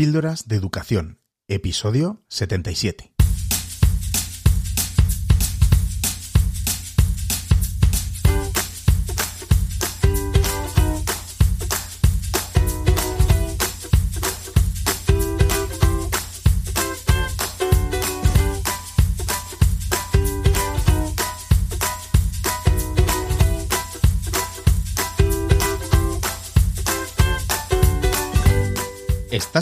Píldoras de Educación, episodio 77.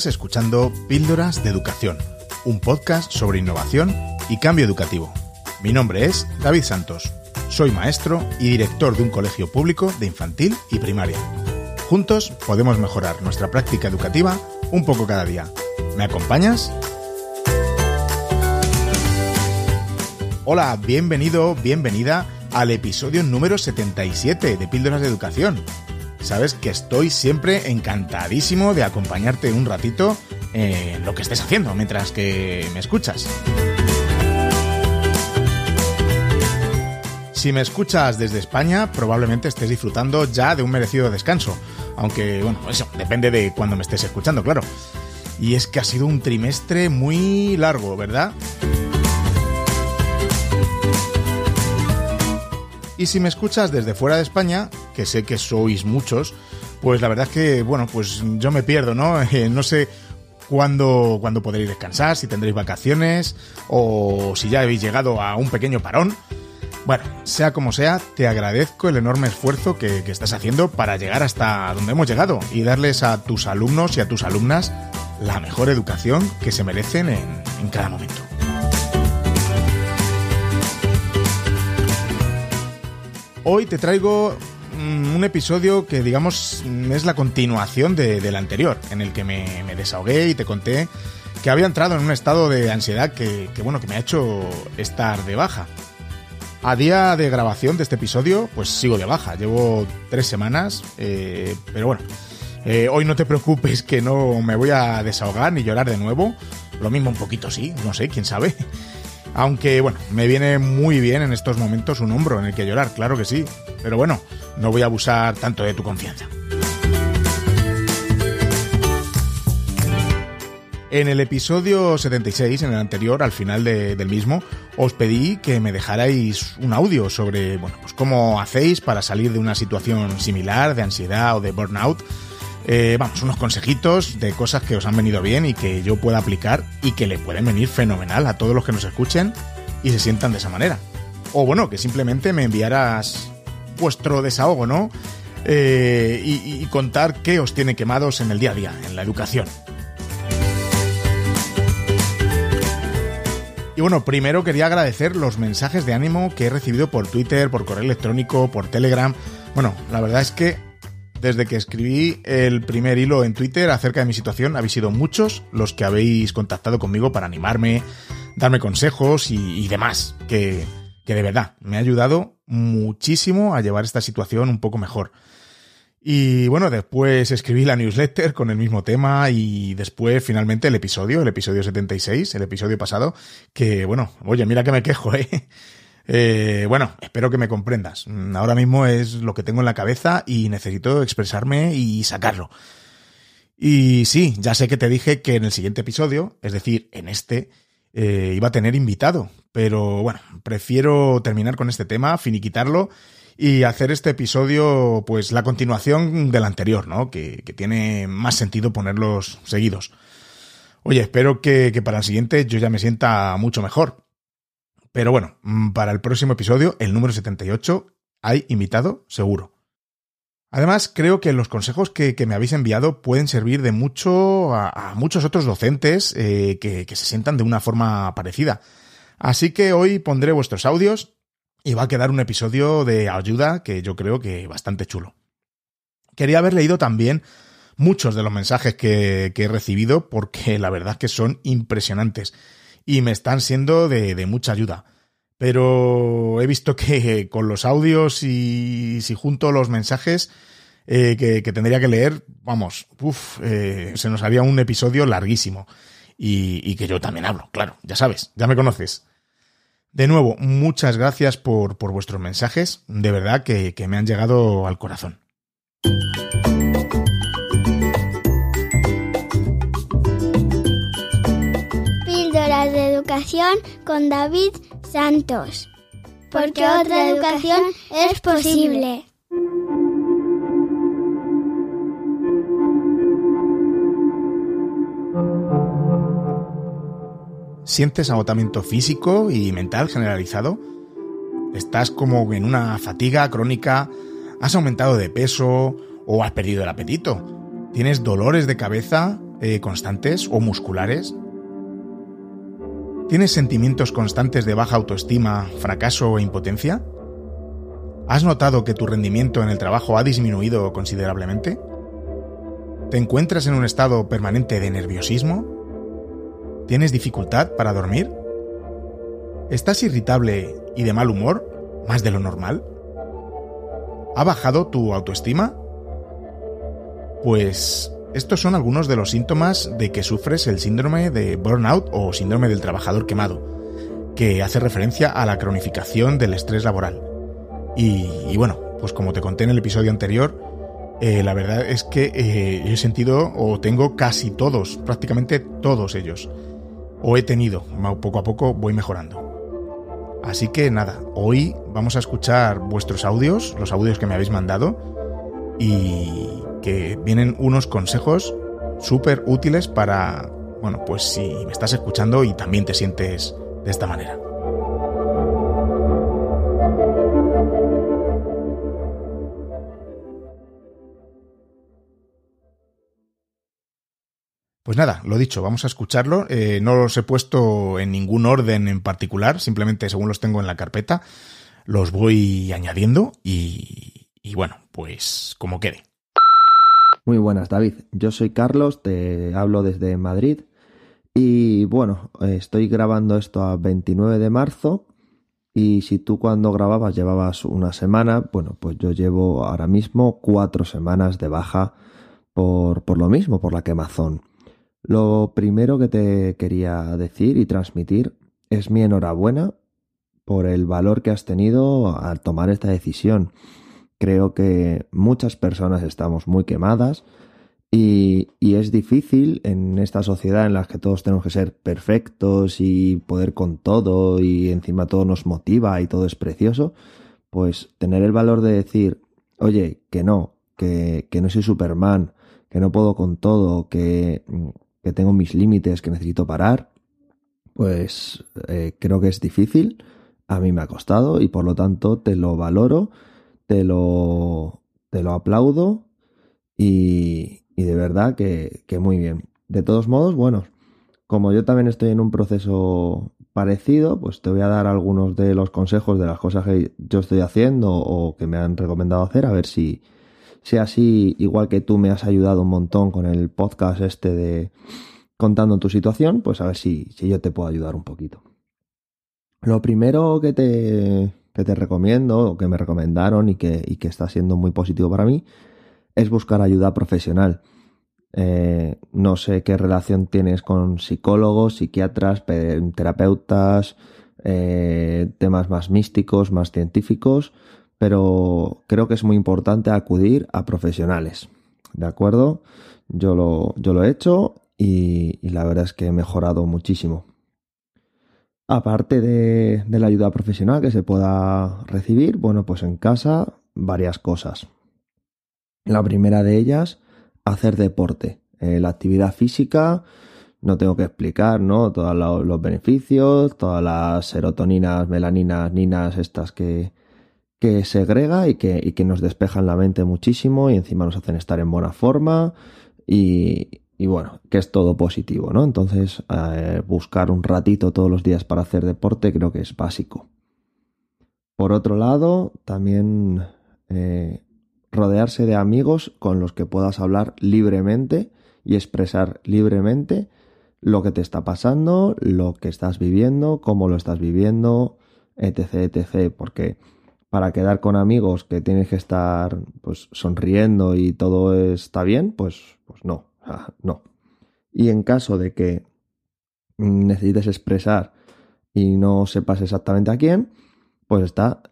Escuchando Píldoras de Educación, un podcast sobre innovación y cambio educativo. Mi nombre es David Santos. Soy maestro y director de un colegio público de infantil y primaria. Juntos podemos mejorar nuestra práctica educativa un poco cada día. ¿Me acompañas? Hola, bienvenido, bienvenida al episodio número 77 de Píldoras de Educación sabes que estoy siempre encantadísimo de acompañarte un ratito en lo que estés haciendo mientras que me escuchas. Si me escuchas desde España, probablemente estés disfrutando ya de un merecido descanso. Aunque, bueno, eso depende de cuando me estés escuchando, claro. Y es que ha sido un trimestre muy largo, ¿verdad? Y si me escuchas desde fuera de España, que sé que sois muchos, pues la verdad es que, bueno, pues yo me pierdo, ¿no? Eh, no sé cuándo, cuándo podréis descansar, si tendréis vacaciones o si ya habéis llegado a un pequeño parón. Bueno, sea como sea, te agradezco el enorme esfuerzo que, estás haciendo para llegar hasta donde hemos llegado y darles a tus alumnos y a tus alumnas la mejor educación que se merecen en cada momento. Hoy te traigo mm, un episodio que digamos es la continuación del anterior, en el que me, desahogué y te conté que había entrado en un estado de ansiedad que, bueno, que me ha hecho estar de baja. A día de grabación de este episodio, pues sigo de baja. Llevo tres semanas, eh, pero bueno, eh, hoy no te preocupes que no me voy a desahogar ni llorar de nuevo. Lo mismo un poquito sí, no sé, quién sabe. Aunque bueno, me viene muy bien en estos momentos un hombro en el que llorar, claro que sí. Pero bueno, no voy a abusar tanto de tu confianza. En el episodio 76, en el anterior, al final del mismo, os pedí que me dejarais un audio sobre, bueno, pues cómo hacéis para salir de una situación similar, de ansiedad o de burnout, eh, vamos, unos consejitos de cosas que os han venido bien y que yo pueda aplicar y que le pueden venir fenomenal a todos los que nos escuchen y se sientan de esa manera. O bueno, que simplemente me enviaras vuestro desahogo, ¿no? Eh, y, y contar qué os tiene quemados en el día a día, en la educación. Y bueno, primero quería agradecer los mensajes de ánimo que he recibido por Twitter, por correo electrónico, por Telegram. Bueno, la verdad es que desde que escribí el primer hilo en Twitter acerca de mi situación, habéis sido muchos los que habéis contactado conmigo para animarme, darme consejos y, demás, que, que de verdad me ha ayudado muchísimo a llevar esta situación un poco mejor. Y bueno, después escribí la newsletter con el mismo tema y después finalmente el episodio, el episodio 76, el episodio pasado, que bueno, oye, mira que me quejo, ¿eh? Eh, bueno, espero que me comprendas. Mm, ahora mismo es lo que tengo en la cabeza y necesito expresarme y sacarlo. Y sí, ya sé que te dije que en el siguiente episodio, es decir, en este, eh, iba a tener invitado, pero bueno, prefiero terminar con este tema, finiquitarlo y hacer este episodio, pues la continuación del anterior, ¿no? Que, tiene más sentido ponerlos seguidos. Oye, espero que, que para el siguiente yo ya me sienta mucho mejor. Pero bueno, mm, para el próximo episodio, el número 78, hay invitado seguro. Además, creo que los consejos que, me habéis enviado pueden servir de mucho a, muchos otros docentes eh, que, se sientan de una forma parecida. Así que hoy pondré vuestros audios y va a quedar un episodio de ayuda que yo creo que bastante chulo. Quería haber leído también muchos de los mensajes que, que he recibido porque la verdad que son impresionantes y me están siendo de, mucha ayuda. Pero he visto que con los audios y si junto los mensajes eh, que, tendría que leer, vamos, eh, se nos haría un episodio larguísimo. Y, que yo también hablo, claro, ya sabes, ya me conoces. De nuevo, muchas gracias por, vuestros mensajes, de verdad que me han llegado al corazón. Educación con David Santos. Porque otra educación es posible. ¿Sientes agotamiento físico y mental generalizado? ¿Estás como en una fatiga crónica? ¿Has aumentado de peso o has perdido el apetito? ¿Tienes dolores de cabeza eh, constantes o musculares? ¿Tienes sentimientos constantes de baja autoestima, fracaso e impotencia? ¿Has notado que tu rendimiento en el trabajo ha disminuido considerablemente? ¿Te encuentras en un estado permanente de nerviosismo? ¿Tienes dificultad para dormir? ¿Estás irritable y de mal humor, más de lo normal? ¿Ha bajado tu autoestima? Pues estos son algunos de los síntomas de que sufres el síndrome de burnout o síndrome del trabajador quemado, que hace referencia a la cronificación del estrés laboral. Y, bueno, pues como te conté en el episodio anterior, eh, la verdad es que eh, he sentido o tengo casi todos, prácticamente todos ellos o he tenido. Poco a poco voy mejorando. Así que nada, hoy vamos a escuchar vuestros audios, los audios que me habéis mandado, y que vienen unos consejos súper útiles para, bueno, pues si me estás escuchando y también te sientes de esta manera. Pues nada, lo dicho, vamos a escucharlo. Eh, no los he puesto en ningún orden en particular, simplemente según los tengo en la carpeta, los voy añadiendo y, y bueno, pues como quede. Muy buenas, David. Yo soy Carlos, te hablo desde Madrid y bueno, estoy grabando esto a 29 de marzo y si tú cuando grababas llevabas una semana, bueno, pues yo llevo ahora mismo cuatro semanas de baja por, por lo mismo, por la quemazón. Lo primero que te quería decir y transmitir es mi enhorabuena por el valor que has tenido al tomar esta decisión. Creo que muchas personas estamos muy quemadas y, es difícil en esta sociedad en la que todos tenemos que ser perfectos y poder con todo y encima todo nos motiva y todo es precioso, pues tener el valor de decir, oye, que no, que, que no soy Superman, que no puedo con todo, que que tengo mis límites, que necesito parar, pues eh, creo que es difícil. A mí me ha costado y por lo tanto te lo valoro, te lo, te lo aplaudo y, y de verdad que, que muy bien. De todos modos, bueno, como yo también estoy en un proceso parecido, pues te voy a dar algunos de los consejos de las cosas que yo estoy haciendo o que me han recomendado hacer, a ver si, sea así, igual que tú me has ayudado un montón con el podcast este de contando tu situación, pues a ver si, si yo te puedo ayudar un poquito. Lo primero que te, que te recomiendo, o que me recomendaron y que, y que está siendo muy positivo para mí, es buscar ayuda profesional. Eh, no sé qué relación tienes con psicólogos, psiquiatras, terapeutas, eh, temas más místicos, más científicos, pero creo que es muy importante acudir a profesionales. ¿De acuerdo? Yo lo, yo lo he hecho y, la verdad es que he mejorado muchísimo. Aparte de, la ayuda profesional que se pueda recibir, bueno, pues en casa varias cosas. La primera de ellas, hacer deporte. Eh, la actividad física, no tengo que explicar, ¿no? Todos los beneficios, todas las serotoninas, melaninas, ninas, estas que, que segrega y que, y que nos despejan la mente muchísimo y encima nos hacen estar en buena forma y, y bueno, que es todo positivo, ¿no? Entonces, eh, buscar un ratito todos los días para hacer deporte creo que es básico. Por otro lado, también eh, rodearse de amigos con los que puedas hablar libremente y expresar libremente lo que te está pasando, lo que estás viviendo, cómo lo estás viviendo, etc, etc, porque para quedar con amigos que tienes que estar pues sonriendo y todo está bien, pues, pues no, no. Y en caso de que necesites expresar y no sepas exactamente a quién, pues está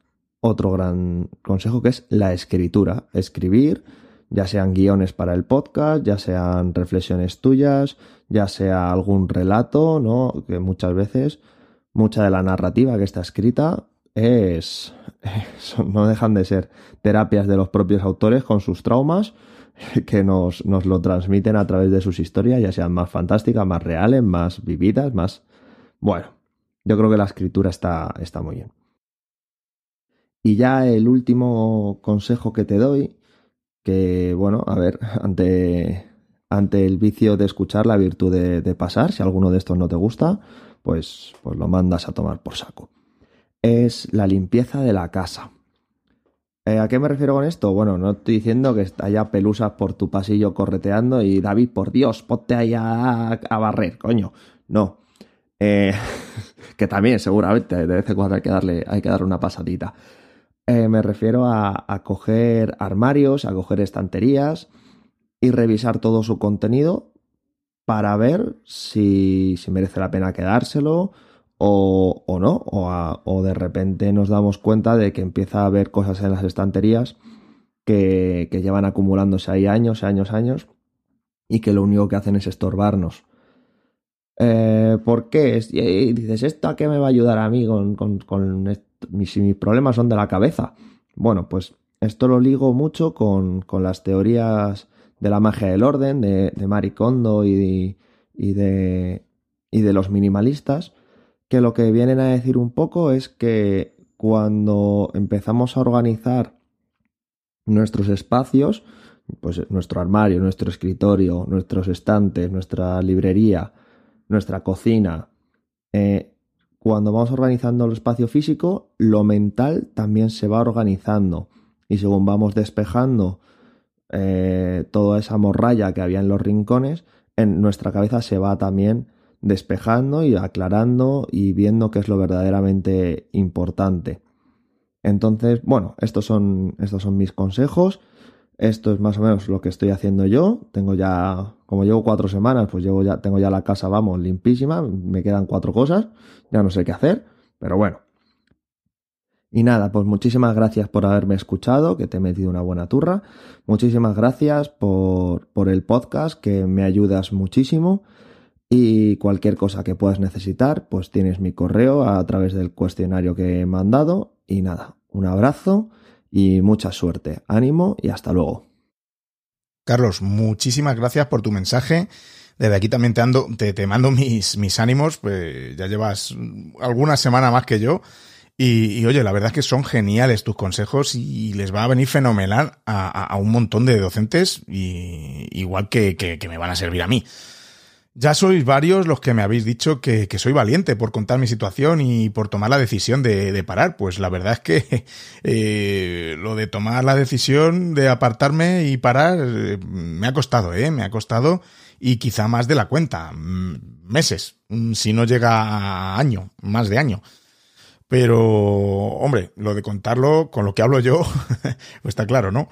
otro gran consejo que es la escritura. Escribir ya sean guiones para el podcast, ya sean reflexiones tuyas, ya sea algún relato, ¿no? Que muchas veces, mucha de la narrativa que está escrita es, no dejan de ser terapias de los propios autores con sus traumas que nos, nos lo transmiten a través de sus historias, ya sean más fantásticas, más reales, más vividas, más... Bueno, yo creo que la escritura está, está muy bien. Y ya el último consejo que te doy, que bueno, a ver, ante, ante el vicio de escuchar, la virtud de, pasar, si alguno de estos no te gusta, pues, pues lo mandas a tomar por saco es la limpieza de la casa. Eh, ¿A qué me refiero con esto? Bueno, no estoy diciendo que haya pelusas por tu pasillo correteando y David, por Dios, ponte ahí a, barrer, coño. No. Eh, que también, seguramente, de vez en cuando hay que darle, hay que darle una pasadita. Eh, me refiero a, coger armarios, a coger estanterías y revisar todo su contenido para ver si, si merece la pena quedárselo, o, o no, o, o, de repente nos damos cuenta de que empieza a haber cosas en las estanterías que, que llevan acumulándose ahí años, años, años, y que lo único que hacen es estorbarnos. Eh, ¿Por qué? Y dices, ¿esto a qué me va a ayudar a mí con, con, con si mis problemas son de la cabeza? Bueno, pues esto lo ligo mucho con, con las teorías de la magia del orden, de, de Marie Kondo y y, de, y de los minimalistas, que lo que vienen a decir un poco es que cuando empezamos a organizar nuestros espacios, pues nuestro armario, nuestro escritorio, nuestros estantes, nuestra librería, nuestra cocina, eh, cuando vamos organizando el espacio físico, lo mental también se va organizando. Y según vamos despejando eh, toda esa morralla que había en los rincones, en nuestra cabeza se va también despejando y aclarando y viendo qué es lo verdaderamente importante. Entonces, bueno, estos son, estos son mis consejos. Esto es más o menos lo que estoy haciendo yo. Tengo ya, como llevo cuatro semanas, pues llevo ya, tengo ya la casa, vamos, limpísima. Me quedan cuatro cosas. Ya no sé qué hacer, pero bueno. Y nada, pues muchísimas gracias por haberme escuchado, que te he metido una buena turra. Muchísimas gracias por, por el podcast, que me ayudas muchísimo. Y cualquier cosa que puedas necesitar, pues tienes mi correo a través del cuestionario que he mandado. Y nada, un abrazo y mucha suerte. Ánimo y hasta luego. Carlos, muchísimas gracias por tu mensaje. Desde aquí también te, ando, te, te mando mis, mis ánimos, pues ya llevas alguna semana más que yo. Y, oye, la verdad es que son geniales tus consejos y les va a venir fenomenal a, a, un montón de docentes, y, igual que, que, que me van a servir a mí. Ya sois varios los que me habéis dicho que, soy valiente por contar mi situación y por tomar la decisión de, parar. Pues la verdad es que eh, lo de tomar la decisión de apartarme y parar eh, me ha costado, ¿eh? Me ha costado y quizá más de la cuenta. Mm, meses, mm, si no llega a año, más de año. Pero, hombre, lo de contarlo con lo que hablo yo, pues está claro, ¿no?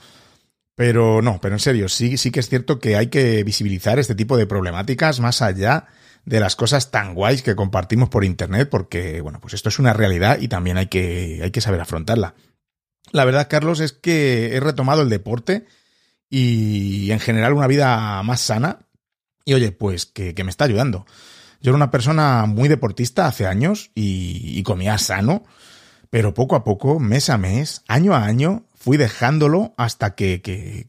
Pero no, pero en serio, sí, sí que es cierto que hay que visibilizar este tipo de problemáticas más allá de las cosas tan guays que compartimos por internet, porque, bueno, pues esto es una realidad y también hay que, hay que saber afrontarla. La verdad, Carlos, es que he retomado el deporte y en general una vida más sana. Y oye, pues que, me está ayudando. Yo era una persona muy deportista hace años y, y comía sano, pero poco a poco, mes a mes, año a año, fui dejándolo hasta que,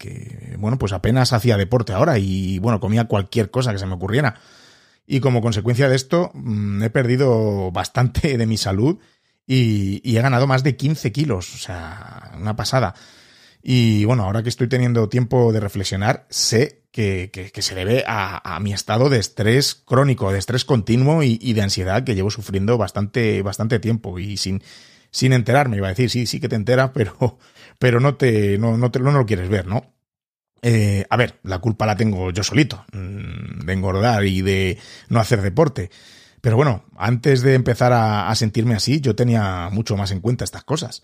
bueno, pues apenas hacía deporte ahora y, bueno, comía cualquier cosa que se me ocurriera. Y como consecuencia de esto, mm, he perdido bastante de mi salud y, he ganado más de 15 kilos, o sea, una pasada. Y bueno, ahora que estoy teniendo tiempo de reflexionar, sé que, se debe a, a, mi estado de estrés crónico, de estrés continuo y, y, de ansiedad que llevo sufriendo bastante, bastante tiempo y sin, sin enterarme, iba a decir, sí, sí que te enteras, pero, pero no te, no, no te, no lo quieres ver, ¿no? Eh, a ver, la culpa la tengo yo solito, mm, de engordar y de no hacer deporte. Pero bueno, antes de empezar a, sentirme así, yo tenía mucho más en cuenta estas cosas.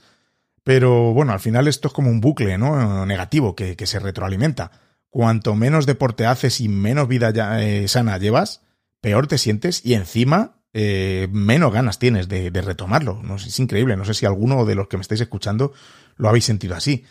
Pero bueno, al final esto es como un bucle, ¿no? Negativo, que, que se retroalimenta. Cuanto menos deporte haces y menos vida eh, sana llevas, peor te sientes y encima eh, menos ganas tienes de, de retomarlo. No, es increíble. No sé si alguno de los que me estáis escuchando lo habéis sentido así.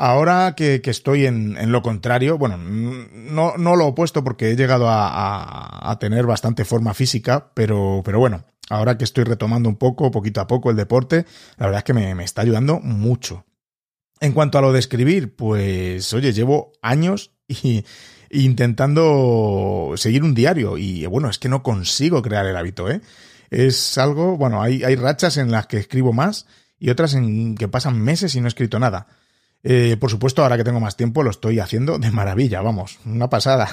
Ahora que, estoy en, lo contrario, bueno, no, no lo opuesto porque he llegado a, tener bastante forma física, pero, pero bueno, ahora que estoy retomando un poco, poquito a poco el deporte, la verdad es que me, me está ayudando mucho. En cuanto a lo de escribir, pues oye, llevo años y, intentando seguir un diario y bueno, es que no consigo crear el hábito, ¿eh? Es algo, bueno, hay, hay rachas en las que escribo más y otras en que pasan meses y no he escrito nada. Eh, por supuesto, ahora que tengo más tiempo, lo estoy haciendo de maravilla, vamos, una pasada.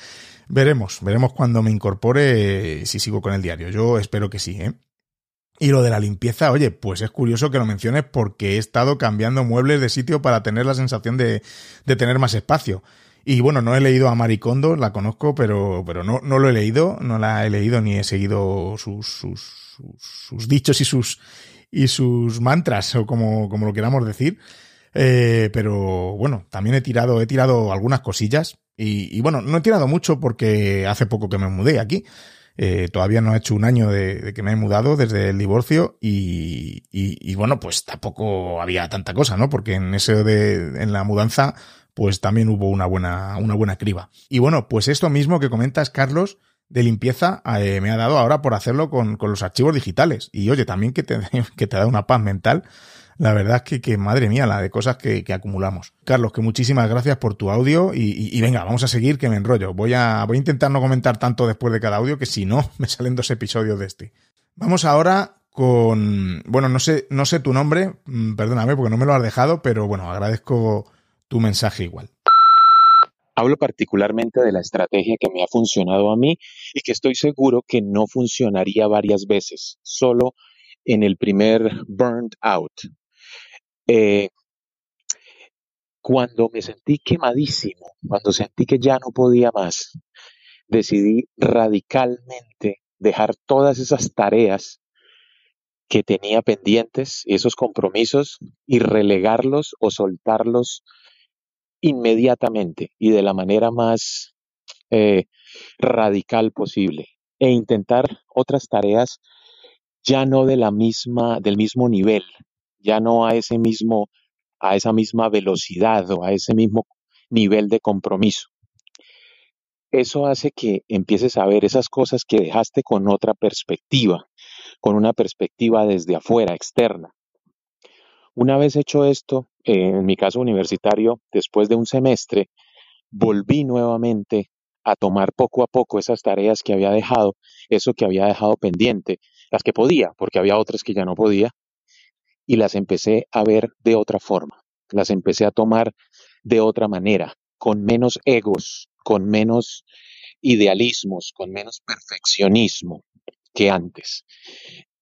veremos, veremos cuando me incorpore si sigo con el diario. Yo espero que sí, ¿eh? Y lo de la limpieza, oye, pues es curioso que lo menciones porque he estado cambiando muebles de sitio para tener la sensación de, de tener más espacio. Y bueno, no he leído a Maricondo, la conozco, pero, pero no, no lo he leído, no la he leído ni he seguido sus, sus, sus, dichos y sus, y sus mantras, o como, como lo queramos decir. Eh, pero bueno, también he tirado, he tirado algunas cosillas y, bueno, no he tirado mucho porque hace poco que me mudé aquí. Eh, todavía no he hecho un año de, que me he mudado desde el divorcio y, y, bueno, pues tampoco había tanta cosa, ¿no? Porque en eso de, en la mudanza, pues también hubo una buena, una buena criba. Y bueno, pues esto mismo que comentas, Carlos, de limpieza, eh, me ha dado ahora por hacerlo con, con, los archivos digitales. Y oye, también que te, que te da una paz mental la verdad es que, que madre mía, la de cosas que, que, acumulamos. Carlos, que muchísimas gracias por tu audio y, y, venga, vamos a seguir que me enrollo. Voy a, voy a intentar no comentar tanto después de cada audio que si no, me salen dos episodios de este. Vamos ahora con, bueno, no sé, no sé tu nombre, mm, perdóname porque no me lo has dejado, pero bueno, agradezco tu mensaje igual. Hablo particularmente de la estrategia que me ha funcionado a mí y que estoy seguro que no funcionaría varias veces, solo en el primer burnt out, eh, cuando me sentí quemadísimo, cuando sentí que ya no podía más, decidí radicalmente dejar todas esas tareas que tenía pendientes, esos compromisos, y relegarlos o soltarlos inmediatamente y de la manera más eh, radical posible e intentar otras tareas ya no de la misma del mismo nivel ya no a ese mismo, a esa misma velocidad o a ese mismo nivel de compromiso. Eso hace que empieces a ver esas cosas que dejaste con otra perspectiva, con una perspectiva desde afuera, externa. Una vez hecho esto, en mi caso universitario, después de un semestre, volví nuevamente a tomar poco a poco esas tareas que había dejado, eso que había dejado pendiente, las que podía, porque había otras que ya no podía, y las empecé a ver de otra forma, las empecé a tomar de otra manera, con menos egos, con menos idealismos, con menos perfeccionismo que antes.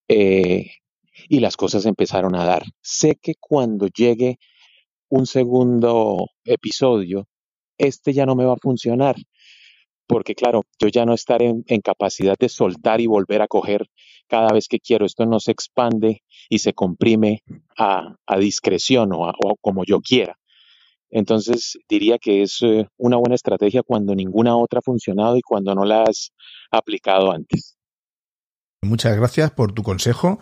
Eh, y las cosas empezaron a dar. Sé que cuando llegue un segundo episodio, este ya no me va a funcionar, porque claro, yo ya no estaré en, capacidad de soltar y volver a coger cada vez que quiero. Esto no se expande y se comprime a, discreción o, como yo quiera. Entonces diría que es eh, una buena estrategia cuando ninguna otra ha funcionado y cuando no la has aplicado antes. Muchas gracias por tu consejo.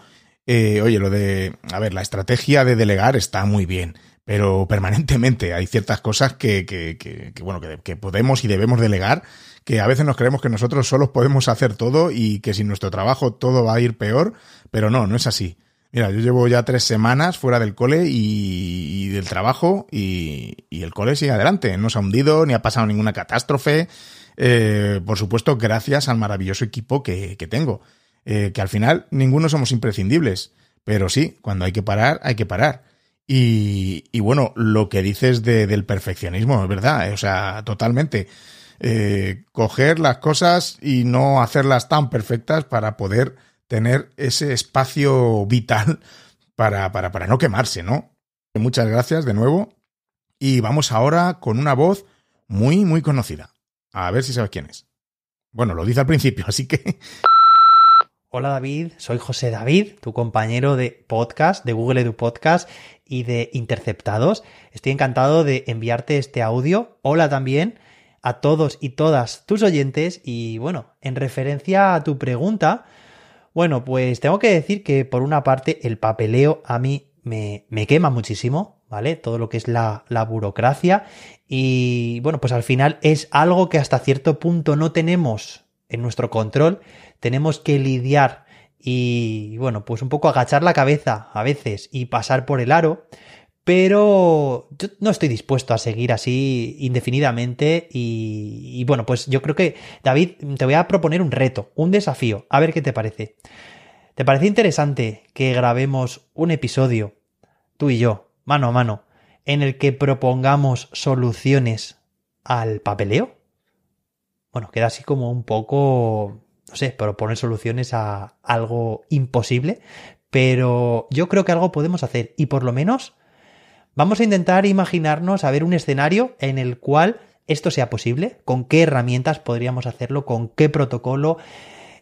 Eh, oye, lo de, a ver, la estrategia de delegar está muy bien, pero permanentemente hay ciertas cosas que, que, que, bueno, que, podemos y debemos delegar, que a veces nos creemos que nosotros solos podemos hacer todo y que sin nuestro trabajo todo va a ir peor, pero no, no es así. Mira, yo llevo ya tres semanas fuera del cole y, del trabajo y, el cole sigue adelante. No se ha hundido ni ha pasado ninguna catástrofe. Eh, por supuesto, gracias al maravilloso equipo que, que tengo. Eh, que al final ninguno somos imprescindibles. Pero sí, cuando hay que parar, hay que parar. Y, bueno, lo que dices de, del perfeccionismo, es verdad, eh, o sea, totalmente. Eh, coger las cosas y no hacerlas tan perfectas para poder tener ese espacio vital para, para, para no quemarse, ¿no? Muchas gracias de nuevo. Y vamos ahora con una voz muy, muy conocida. A ver si sabes quién es. Bueno, lo dice al principio, así que Hola David, soy José David, tu compañero de podcast, de Google Edu Podcast y de Interceptados. Estoy encantado de enviarte este audio. Hola también a todos y todas tus oyentes y bueno, en referencia a tu pregunta, bueno, pues tengo que decir que por una parte el papeleo a mí me, me quema muchísimo, ¿vale? Todo lo que es la, la burocracia y bueno, pues al final es algo que hasta cierto punto no tenemos en nuestro control, tenemos que lidiar y bueno, pues un poco agachar la cabeza a veces y pasar por el aro, pero yo no estoy dispuesto a seguir así indefinidamente y, bueno, pues yo creo que David, te voy a proponer un reto, un desafío, a ver qué te parece. ¿Te parece interesante que grabemos un episodio, tú y yo, mano a mano, en el que propongamos soluciones al papeleo? Bueno, queda así como un poco, no sé, proponer soluciones a algo imposible, pero yo creo que algo podemos hacer y por lo menos Vamos a intentar imaginarnos a ver un escenario en el cual esto sea posible, con qué herramientas podríamos hacerlo, con qué protocolo.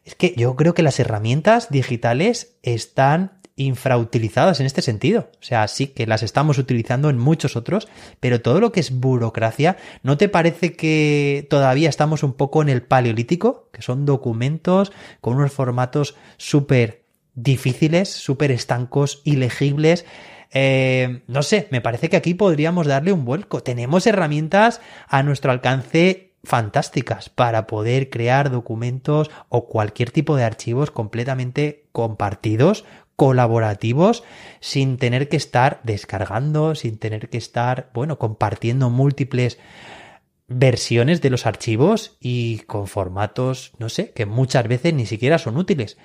Es que yo creo que las herramientas digitales están infrautilizadas en este sentido. O sea, sí que las estamos utilizando en muchos otros, pero todo lo que es burocracia, ¿no te parece que todavía estamos un poco en el paleolítico? Que son documentos con unos formatos súper difíciles, súper estancos, ilegibles. Eh, no sé, me parece que aquí podríamos darle un vuelco. Tenemos herramientas a nuestro alcance fantásticas para poder crear documentos o cualquier tipo de archivos completamente compartidos, colaborativos, sin tener que estar descargando, sin tener que estar, bueno, compartiendo múltiples versiones de los archivos y con formatos, no sé, que muchas veces ni siquiera son útiles.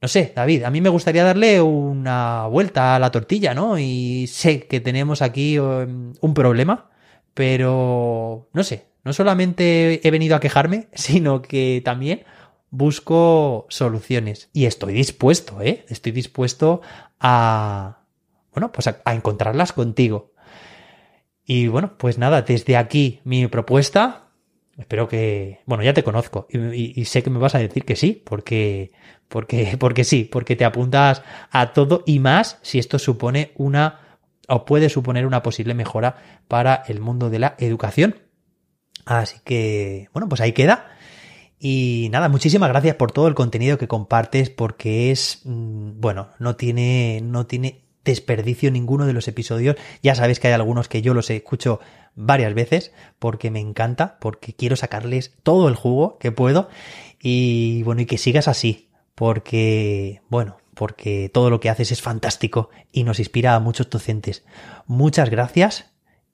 No sé, David, a mí me gustaría darle una vuelta a la tortilla, ¿no? Y sé que tenemos aquí um, un problema, pero no sé, no solamente he venido a quejarme, sino que también busco soluciones. Y estoy dispuesto, ¿eh? Estoy dispuesto a, bueno, pues a, encontrarlas contigo. Y bueno, pues nada, desde aquí mi propuesta. Espero que, bueno, ya te conozco y, y sé que me vas a decir que sí, porque porque, porque sí, porque te apuntas a todo y más si esto supone una o puede suponer una posible mejora para el mundo de la educación. Así que, bueno, pues ahí queda. Y nada, muchísimas gracias por todo el contenido que compartes porque es, mm, bueno, no tiene, no tiene desperdicio ninguno de los episodios. Ya sabes que hay algunos que yo los escucho varias veces porque me encanta, porque quiero sacarles todo el jugo que puedo. Y bueno, y que sigas así, porque, bueno, porque todo lo que haces es fantástico y nos inspira a muchos docentes. Muchas gracias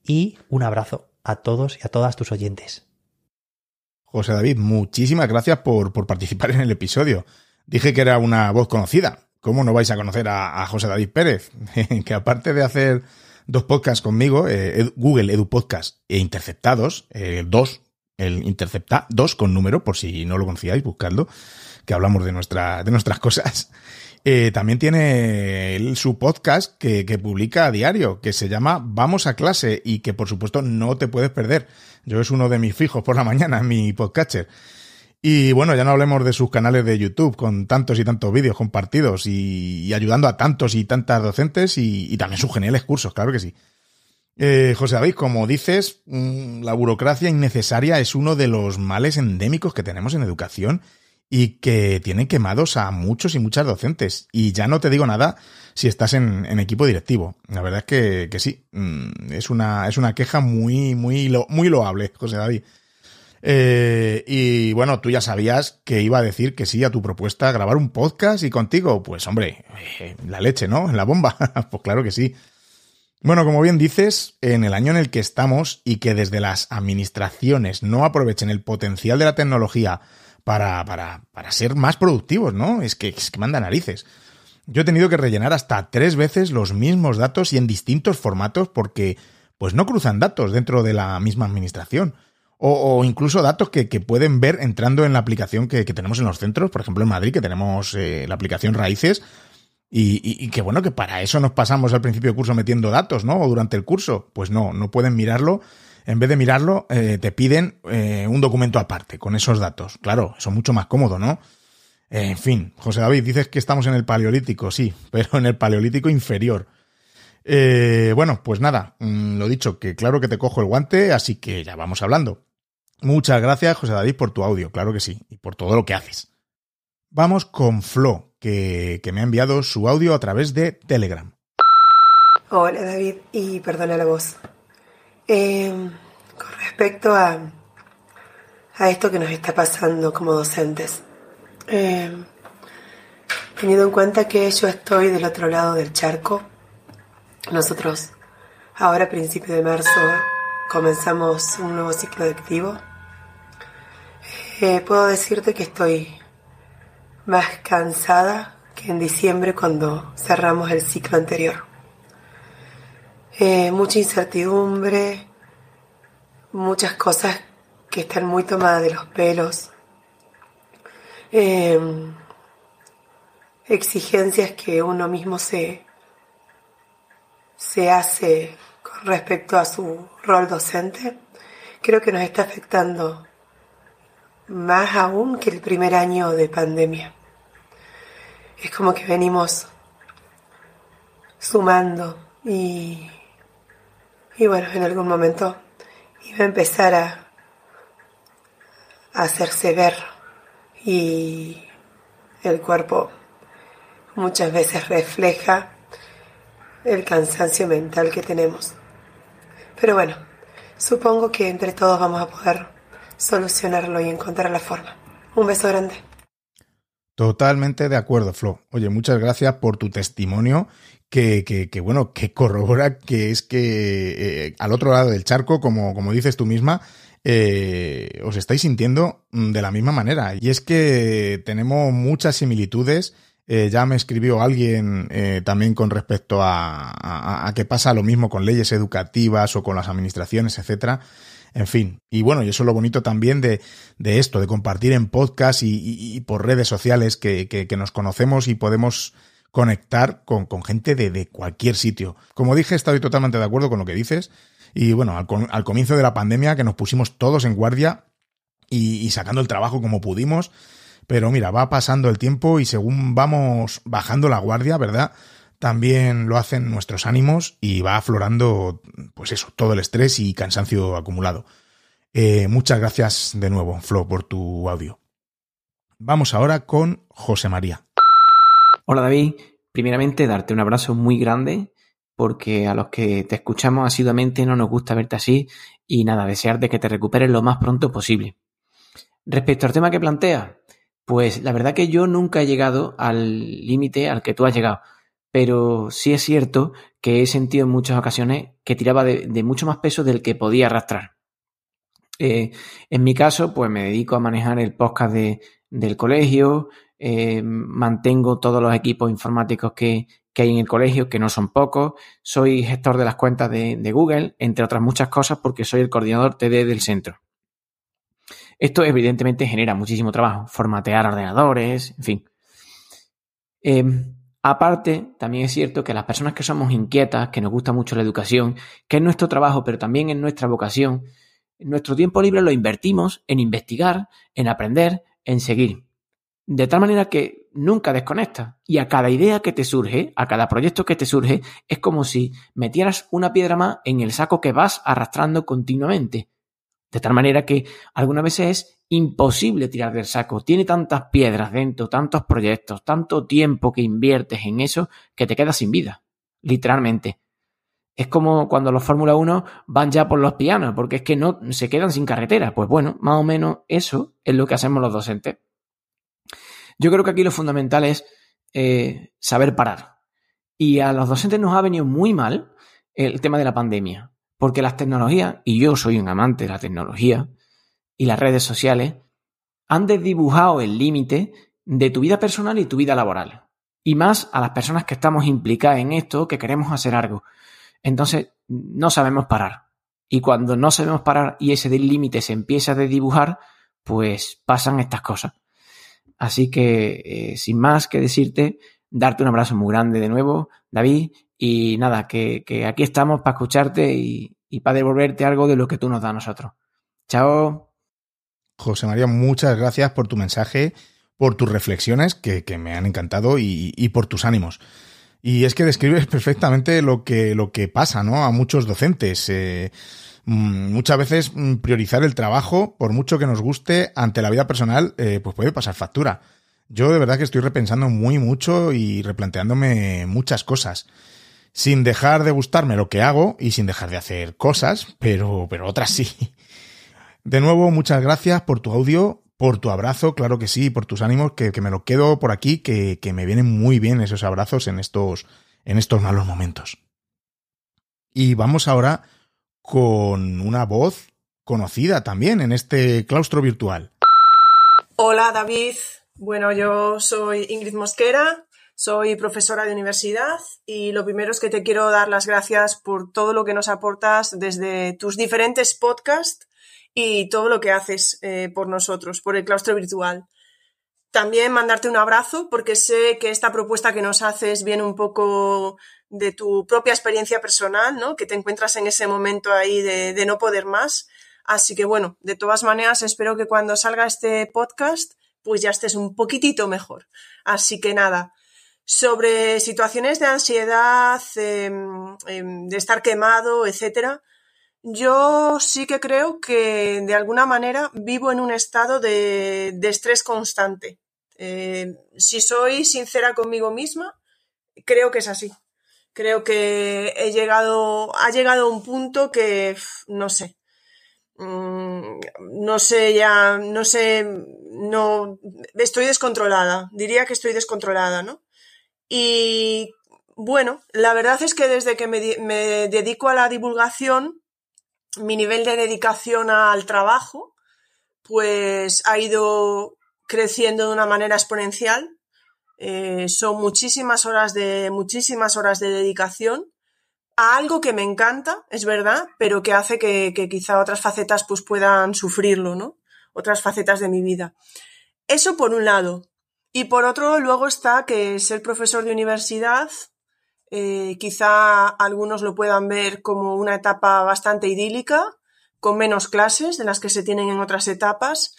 y un abrazo a todos y a todas tus oyentes. José David, muchísimas gracias por, participar en el episodio. Dije que era una voz conocida. ¿Cómo no vais a conocer a, José David Pérez? que aparte de hacer dos podcasts conmigo, eh, Google Edu Podcast e Interceptados, eh, dos, el Intercepta, dos con número, por si no lo conocíais, buscadlo que hablamos de, nuestra, de nuestras cosas. Eh, también tiene su podcast que, que, publica a diario, que se llama Vamos a clase y que por supuesto no te puedes perder. Yo es uno de mis fijos por la mañana mi podcatcher. Y bueno, ya no hablemos de sus canales de YouTube con tantos y tantos vídeos compartidos y, ayudando a tantos y tantas docentes y, también sus geniales cursos, claro que sí. Eh, José David, como dices, mm, la burocracia innecesaria es uno de los males endémicos que tenemos en educación y que tiene quemados a muchos y muchas docentes. Y ya no te digo nada si estás en, equipo directivo. La verdad es que, que sí, mm, es una, es una queja muy, muy, muy loable, José David. Eh, y bueno, tú ya sabías que iba a decir que sí a tu propuesta, grabar un podcast y contigo. Pues hombre, eh, la leche, ¿no? La bomba. pues claro que sí. Bueno, como bien dices, en el año en el que estamos y que desde las administraciones no aprovechen el potencial de la tecnología para, para, para ser más productivos, ¿no? Es que, es que manda narices. Yo he tenido que rellenar hasta tres veces los mismos datos y en distintos formatos porque pues no cruzan datos dentro de la misma administración. O, incluso datos que, pueden ver entrando en la aplicación que, tenemos en los centros, por ejemplo en Madrid, que tenemos eh, la aplicación Raíces, y, y, y, que bueno, que para eso nos pasamos al principio del curso metiendo datos, ¿no? O durante el curso. Pues no, no pueden mirarlo en vez de mirarlo, eh, te piden eh, un documento aparte con esos datos. Claro, eso es mucho más cómodo, ¿no? En fin, José David, dices que estamos en el paleolítico, sí, pero en el paleolítico inferior. Eh, bueno, pues nada, mm, lo dicho, que claro que te cojo el guante, así que ya vamos hablando. Muchas gracias, José David, por tu audio, claro que sí, y por todo lo que haces. Vamos con Flo, que, que me ha enviado su audio a través de Telegram. Hola David y perdona la voz. Eh, con respecto a, a esto que nos está pasando como docentes, eh, teniendo en cuenta que yo estoy del otro lado del charco, nosotros ahora a principio de marzo comenzamos un nuevo ciclo lectivo. Eh, puedo decirte que estoy más cansada que en diciembre cuando cerramos el ciclo anterior. Eh, mucha incertidumbre, muchas cosas que están muy tomadas de los pelos, eh, exigencias que uno mismo se, se hace con respecto a su rol docente, creo que nos está afectando más aún que el primer año de pandemia. Es como que venimos sumando y y bueno, en algún momento iba a empezar a, hacerse ver y el cuerpo muchas veces refleja el cansancio mental que tenemos. Pero bueno, supongo que entre todos vamos a poder solucionarlo y encontrar la forma. Un beso grande. Totalmente de acuerdo, Flo. Oye, muchas gracias por tu testimonio que, bueno, que corrobora que es que eh, al otro lado del charco, como, como dices tú misma, eh, os estáis sintiendo mm, de la misma manera. Y es que tenemos muchas similitudes. Eh, ya me escribió alguien también con respecto a, a, a, que pasa lo mismo con leyes educativas o con las administraciones, etcétera. En fin, y bueno, y eso es lo bonito también de, de esto, de compartir en podcast y, y, por redes sociales que, que, que nos conocemos y podemos conectar con, con gente de, de, cualquier sitio. Como dije, estoy totalmente de acuerdo con lo que dices. Y bueno, al, al comienzo de la pandemia, que nos pusimos todos en guardia y, sacando el trabajo como pudimos. Pero mira, va pasando el tiempo y según vamos bajando la guardia, ¿verdad? También lo hacen nuestros ánimos y va aflorando, pues eso, todo el estrés y cansancio acumulado. Eh, muchas gracias de nuevo, Flo, por tu audio. Vamos ahora con José María. Hola David, primeramente darte un abrazo muy grande porque a los que te escuchamos asiduamente no nos gusta verte así y nada, desearte que te recuperes lo más pronto posible. Respecto al tema que planteas, pues la verdad que yo nunca he llegado al límite al que tú has llegado, pero sí es cierto que he sentido en muchas ocasiones que tiraba de, mucho más peso del que podía arrastrar. Eh, en mi caso, pues me dedico a manejar el podcast de, del colegio, eh, mantengo todos los equipos informáticos que, que, hay en el colegio, que no son pocos, soy gestor de las cuentas de, Google, entre otras muchas cosas, porque soy el coordinador TD del centro. Esto evidentemente genera muchísimo trabajo, formatear ordenadores, en fin. Eh, aparte, también es cierto que las personas que somos inquietas, que nos gusta mucho la educación, que es nuestro trabajo, pero también es nuestra vocación, nuestro tiempo libre lo invertimos en investigar, en aprender, en seguir. De tal manera que nunca desconectas. Y a cada idea que te surge, a cada proyecto que te surge, es como si metieras una piedra más en el saco que vas arrastrando continuamente. De tal manera que algunas veces es imposible tirar del saco. Tiene tantas piedras dentro, tantos proyectos, tanto tiempo que inviertes en eso que te quedas sin vida. Literalmente. Es como cuando los Fórmula 1 van ya por los pianos, porque es que no se quedan sin carretera. Pues bueno, más o menos eso es lo que hacemos los docentes. Yo creo que aquí lo fundamental es eh, saber parar. Y a los docentes nos ha venido muy mal el tema de la pandemia, porque las tecnologías, y yo soy un amante de la tecnología, y las redes sociales, han desdibujado el límite de tu vida personal y tu vida laboral. Y más a las personas que estamos implicadas en esto, que queremos hacer algo. Entonces, no sabemos parar. Y cuando no sabemos parar y ese límite se empieza a dibujar, pues pasan estas cosas. Así que, eh, sin más que decirte, darte un abrazo muy grande de nuevo, David, y nada, que, que aquí estamos para escucharte y, y, para devolverte algo de lo que tú nos das a nosotros. Chao. José María, muchas gracias por tu mensaje, por tus reflexiones, que, que me han encantado, y, y por tus ánimos. Y es que describes perfectamente lo que, lo que pasa, ¿no? A muchos docentes. Eh, muchas veces priorizar el trabajo, por mucho que nos guste, ante la vida personal, eh, pues puede pasar factura. Yo de verdad que estoy repensando muy mucho y replanteándome muchas cosas. sin dejar de gustarme lo que hago y sin dejar de hacer cosas, pero, pero otras sí. De nuevo, muchas gracias por tu audio, por tu abrazo, claro que sí, por tus ánimos, que, me lo quedo por aquí, que, que, me vienen muy bien esos abrazos en estos, en estos malos momentos. Y vamos ahora con una voz conocida también en este claustro virtual. Hola David, bueno yo soy Ingrid Mosquera, soy profesora de universidad y lo primero es que te quiero dar las gracias por todo lo que nos aportas desde tus diferentes podcasts y todo lo que haces eh, por nosotros, por el claustro virtual. También mandarte un abrazo porque sé que esta propuesta que nos haces viene un poco de tu propia experiencia personal, ¿no? Que te encuentras en ese momento ahí de, de no poder más. Así que bueno, de todas maneras espero que cuando salga este podcast pues ya estés un poquitito mejor. Así que nada, sobre situaciones de ansiedad, em, em, de estar quemado, etcétera, yo sí que creo que de alguna manera vivo en un estado de, estrés constante. Em, si soy sincera conmigo misma, creo que es así. Creo que he llegado, ha llegado a un punto que, no sé, mm, no sé ya, no sé, no, estoy descontrolada. Diría que estoy descontrolada, ¿no? Y bueno, la verdad es que desde que me, dedico a la divulgación, mi nivel de dedicación al trabajo, pues ha ido creciendo de una manera exponencial. Eh, son muchísimas horas de muchísimas horas de dedicación a algo que me encanta, es verdad, pero que hace que, quizá otras facetas pues puedan sufrirlo, ¿no? Otras facetas de mi vida. Eso por un lado. Y por otro, luego está que ser profesor de universidad, eh, quizá algunos lo puedan ver como una etapa bastante idílica, con menos clases de las que se tienen en otras etapas,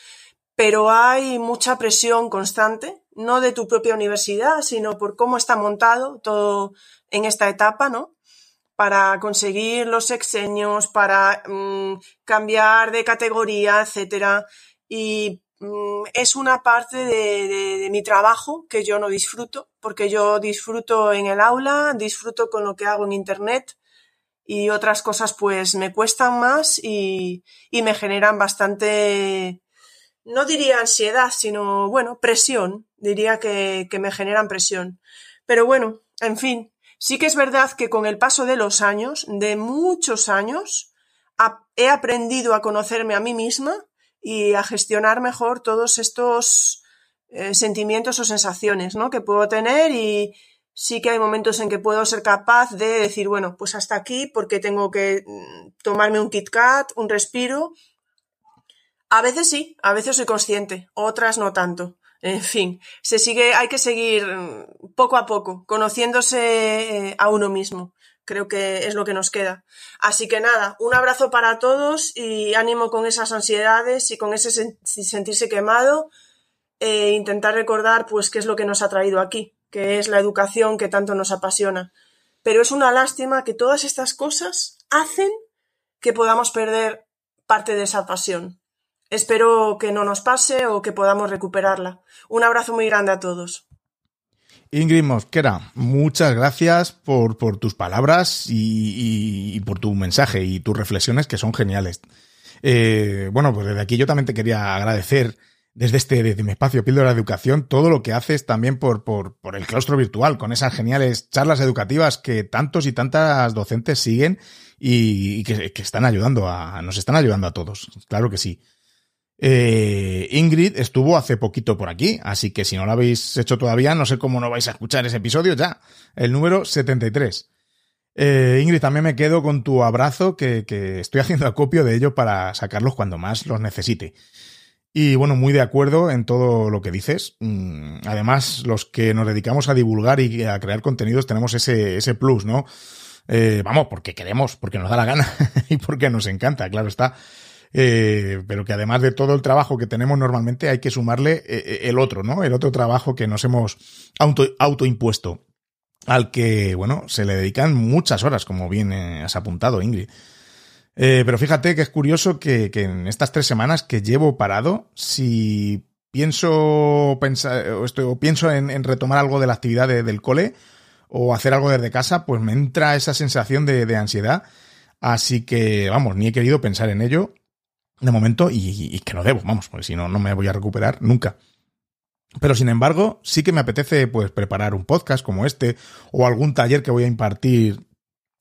pero hay mucha presión constante, no de tu propia universidad, sino por cómo está montado todo en esta etapa, ¿no? Para conseguir los exenios, para mm, cambiar de categoría, etcétera. Y Mm, es una parte de, mi trabajo que yo no disfruto, porque yo disfruto en el aula, disfruto con lo que hago en Internet y otras cosas pues me cuestan más y, me generan bastante, no diría ansiedad, sino, bueno, presión, diría que, que me generan presión. Pero bueno, en fin, sí que es verdad que con el paso de los años, de muchos años, he aprendido a conocerme a mí misma y a gestionar mejor todos estos eh, sentimientos o sensaciones ¿no? que puedo tener y sí que hay momentos en que puedo ser capaz de decir, bueno, pues hasta aquí porque tengo que mm, tomarme un Kit Kat, un respiro. A veces sí, a veces soy consciente, otras no tanto. En fin, se sigue, hay que seguir mm, poco a poco, conociéndose eh, a uno mismo creo que es lo que nos queda. Así que nada, un abrazo para todos y ánimo con esas ansiedades y con ese sentirse quemado e intentar recordar pues qué es lo que nos ha traído aquí, que es la educación que tanto nos apasiona. Pero es una lástima que todas estas cosas hacen que podamos perder parte de esa pasión. Espero que no nos pase o que podamos recuperarla. Un abrazo muy grande a todos. Ingrid Mosquera, muchas gracias por, tus palabras y, por tu mensaje y tus reflexiones que son geniales. Eh, bueno, pues desde aquí yo también te quería agradecer desde este, desde mi espacio Píldora de Educación, todo lo que haces también por el claustro virtual, con esas geniales charlas educativas que tantos y tantas docentes siguen y, que, que, están ayudando a, nos están ayudando a todos. Claro que sí. Eh, Ingrid estuvo hace poquito por aquí, así que si no lo habéis hecho todavía, no sé cómo no vais a escuchar ese episodio ya, el número 73. Eh, Ingrid, también me quedo con tu abrazo, que, estoy haciendo acopio de ello para sacarlos cuando más los necesite. Y bueno, muy de acuerdo en todo lo que dices. Mm, además, los que nos dedicamos a divulgar y a crear contenidos tenemos ese, ese plus, ¿no? Eh, vamos, porque queremos, porque nos da la gana y porque nos encanta, claro está. Eh, pero que además de todo el trabajo que tenemos normalmente hay que sumarle eh, eh, el otro, ¿no? El otro trabajo que nos hemos auto, autoimpuesto, al que, bueno, se le dedican muchas horas, como bien has apuntado, Ingrid. pero fíjate que es curioso que, en estas tres semanas que llevo parado, si pienso, pensar, o pienso en, retomar algo de la actividad del cole, o hacer algo desde casa, pues me entra esa sensación de, ansiedad. Así que, vamos, ni he querido pensar en ello de momento y, que no debo, vamos, porque si no, no me voy a recuperar nunca. Pero sin embargo, sí que me apetece pues preparar un podcast como este o algún taller que voy a impartir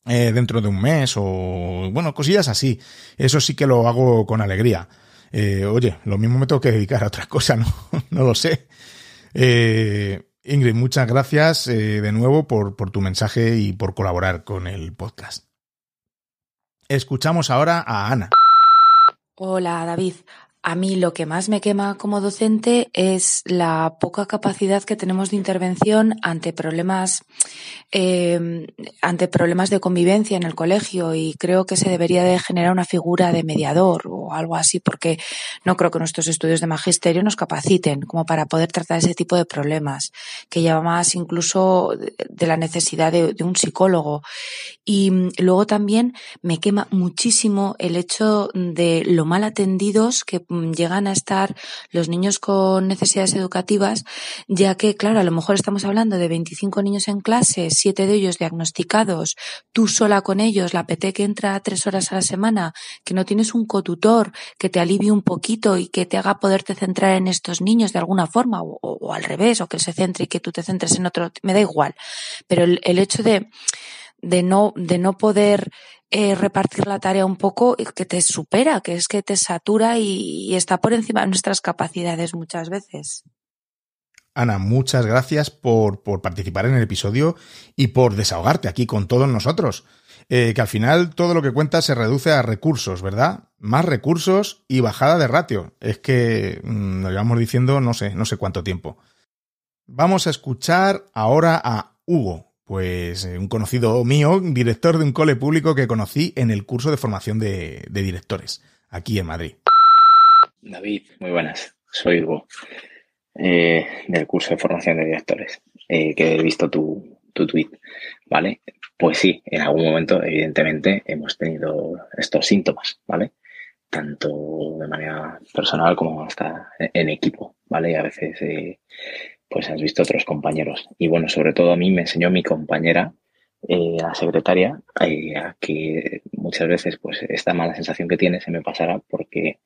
eh, dentro de un mes o bueno, cosillas así. Eso sí que lo hago con alegría. Eh, oye, lo mismo me tengo que dedicar a otra cosa, no, no lo sé. Eh, Ingrid, muchas gracias de nuevo por, por tu mensaje y por colaborar con el podcast. Escuchamos ahora a Ana. Hola David, a mí lo que más me quema como docente es la poca capacidad que tenemos de intervención ante problemas, eh, ante problemas de convivencia en el colegio y creo que se debería de generar una figura de mediador o algo así porque no creo que nuestros estudios de magisterio nos capaciten como para poder tratar ese tipo de problemas que lleva más incluso de la necesidad de, un psicólogo. Y luego también me quema muchísimo el hecho de lo mal atendidos que Mm, llegan a estar los niños con necesidades educativas, ya que, claro, a lo mejor estamos hablando de 25 niños en clase, siete de ellos diagnosticados, tú sola con ellos, la PT que entra tres horas a la semana, que no tienes un cotutor que te alivie un poquito y que te haga poderte centrar en estos niños de alguna forma, o, al revés, o que él se centre y que tú te centres en otro, me da igual. Pero el hecho de de no, de no poder eh, repartir la tarea un poco que te supera, que es que te satura y, está por encima de nuestras capacidades muchas veces. Ana, muchas gracias por, por, participar en el episodio y por desahogarte aquí con todos nosotros. Eh, que al final todo lo que cuentas se reduce a recursos, ¿verdad? Más recursos y bajada de ratio. Es que mm, lo llevamos diciendo no sé, no sé cuánto tiempo. Vamos a escuchar ahora a Hugo, pues eh, un conocido mío, director de un cole público que conocí en el curso de formación de, directores, aquí en Madrid. David, muy buenas. Soy Hugo, eh, del curso de formación de directores, eh, que he visto tu, tu tweet, ¿vale? Pues sí, en algún momento, evidentemente, hemos tenido estos síntomas, ¿vale? Tanto de manera personal como hasta en equipo, ¿vale? Y a veces pues has visto otros compañeros. Y bueno, sobre todo a mí me enseñó mi compañera, eh, la secretaria, eh, a que muchas veces pues esta mala sensación que tiene se me pasara porque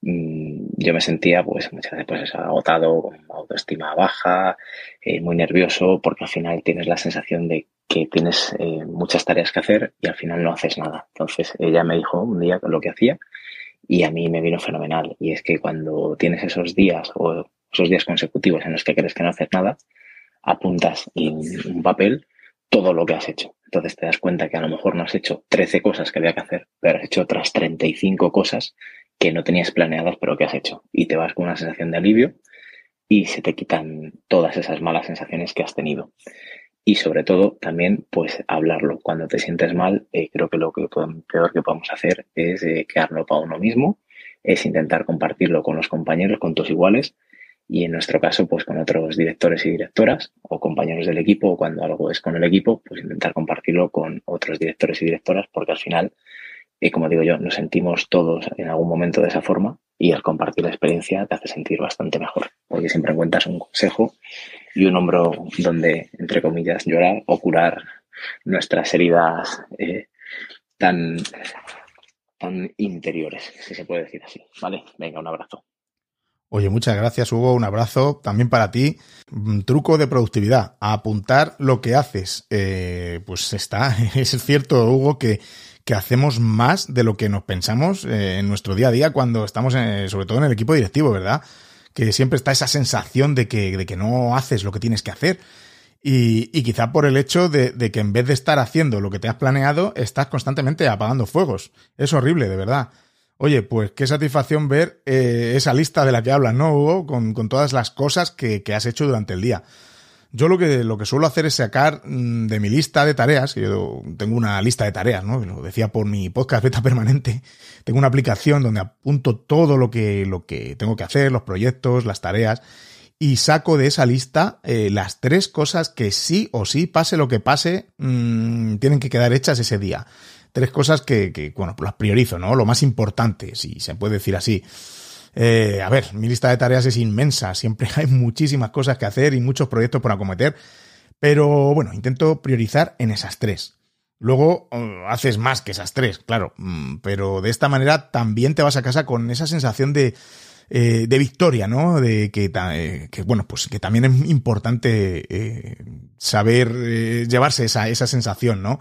mm, yo me sentía pues muchas veces pues, agotado, con autoestima baja, eh, muy nervioso, porque al final tienes la sensación de que tienes muchas tareas que hacer y al final no haces nada. Entonces ella me dijo un día lo que hacía y a mí me vino fenomenal. Y es que cuando tienes esos días o esos días consecutivos en los que crees que no haces nada, apuntas en un papel todo lo que has hecho. Entonces te das cuenta que a lo mejor no has hecho 13 cosas que había que hacer, pero has hecho otras 35 cosas que no tenías planeadas, pero que has hecho. Y te vas con una sensación de alivio y se te quitan todas esas malas sensaciones que has tenido. Y sobre todo también, pues hablarlo. Cuando te sientes mal, eh, creo que lo que peor que podemos hacer es eh, quedarlo para uno mismo, es intentar compartirlo con los compañeros, con tus iguales, y en nuestro caso, pues con otros directores y directoras o compañeros del equipo, o cuando algo es con el equipo, pues intentar compartirlo con otros directores y directoras, porque al final, y como digo yo, nos sentimos todos en algún momento de esa forma y al compartir la experiencia te hace sentir bastante mejor, porque siempre encuentras un consejo y un hombro donde, entre comillas, llorar o curar nuestras heridas eh, tan, tan interiores, si se puede decir así. ¿Vale? Venga, un abrazo. Oye, muchas gracias, Hugo. Un abrazo también para ti. Un truco de productividad. Apuntar lo que haces. Eh, pues está. Es cierto, Hugo, que, que hacemos más de lo que nos pensamos eh, en nuestro día a día cuando estamos, sobre todo en el equipo directivo, ¿verdad? Que siempre está esa sensación de que, de que no haces lo que tienes que hacer. Y, y quizá por el hecho de, de, que en vez de estar haciendo lo que te has planeado, estás constantemente apagando fuegos. Es horrible, de verdad. Oye, pues qué satisfacción ver eh, esa lista de la que hablas, ¿no, Hugo? Con, todas las cosas que, que, has hecho durante el día. Yo lo que, lo que suelo hacer es sacar mm, de mi lista de tareas, que yo tengo una lista de tareas, ¿no? Lo decía por mi podcast beta permanente. Tengo una aplicación donde apunto todo lo que, lo que tengo que hacer, los proyectos, las tareas, y saco de esa lista eh, las tres cosas que sí o sí, pase lo que pase, mmm, tienen que quedar hechas ese día tres cosas que, bueno, las priorizo, ¿no? Lo más importante, si se puede decir así. Eh, a ver, mi lista de tareas es inmensa, siempre hay muchísimas cosas que hacer y muchos proyectos por acometer, Pero bueno, intento priorizar en esas tres. Luego uh, haces más que esas tres, claro, mm, pero de esta manera también te vas a casa con esa sensación de, eh, de victoria, ¿no? De que, eh, que, bueno, pues que también es importante eh, saber eh, llevarse esa, esa sensación, ¿no?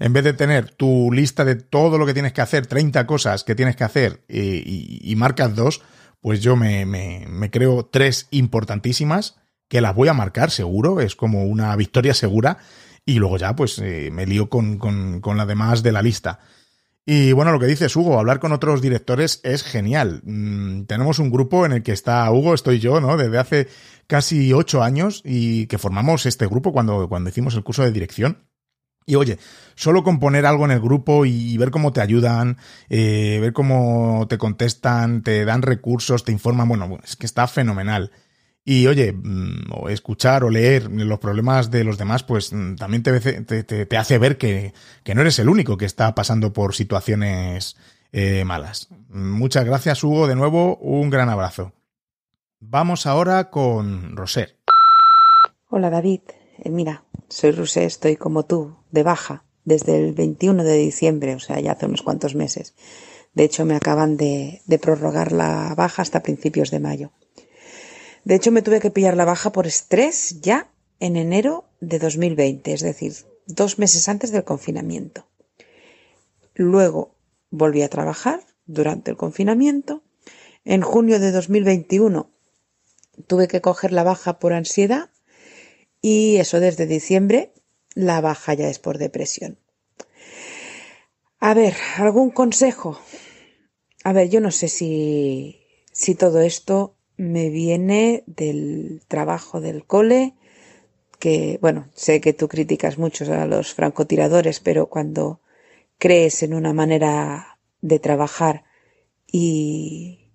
En vez de tener tu lista de todo lo que tienes que hacer, 30 cosas que tienes que hacer eh, y, marcas dos, pues yo me, creo tres importantísimas que las voy a marcar seguro, es como una victoria segura y luego ya pues eh, me lío con, con, demás de la lista. Y bueno, lo que dices, Hugo, hablar con otros directores es genial. Mm, tenemos un grupo en el que está Hugo, estoy yo, ¿no? Desde hace casi ocho años y que formamos este grupo cuando, cuando hicimos el curso de dirección. Y oye, solo componer algo en el grupo y ver cómo te ayudan, eh, ver cómo te contestan, te dan recursos, te informan, bueno, es que está fenomenal. Y oye, mm, o escuchar o leer los problemas de los demás, pues mm, también te, hace ver que, que, no eres el único que está pasando por situaciones eh, malas. Muchas gracias, Hugo. De nuevo, un gran abrazo. Vamos ahora con Roser. Hola, David. Eh, mira, soy Roser, estoy como tú, de baja, desde el 21 de diciembre, o sea, ya hace unos cuantos meses. De hecho, me acaban de, de prorrogar la baja hasta principios de mayo. De hecho, me tuve que pillar la baja por estrés ya en enero de 2020, es decir, dos meses antes del confinamiento. Luego volví a trabajar durante el confinamiento. En junio de 2021 tuve que coger la baja por ansiedad y eso desde diciembre la baja ya es por depresión. A ver, ¿algún consejo? A ver, yo no sé si, si todo esto me viene del trabajo del cole, que, bueno, sé que tú criticas mucho a los francotiradores, pero cuando crees en una manera de trabajar y,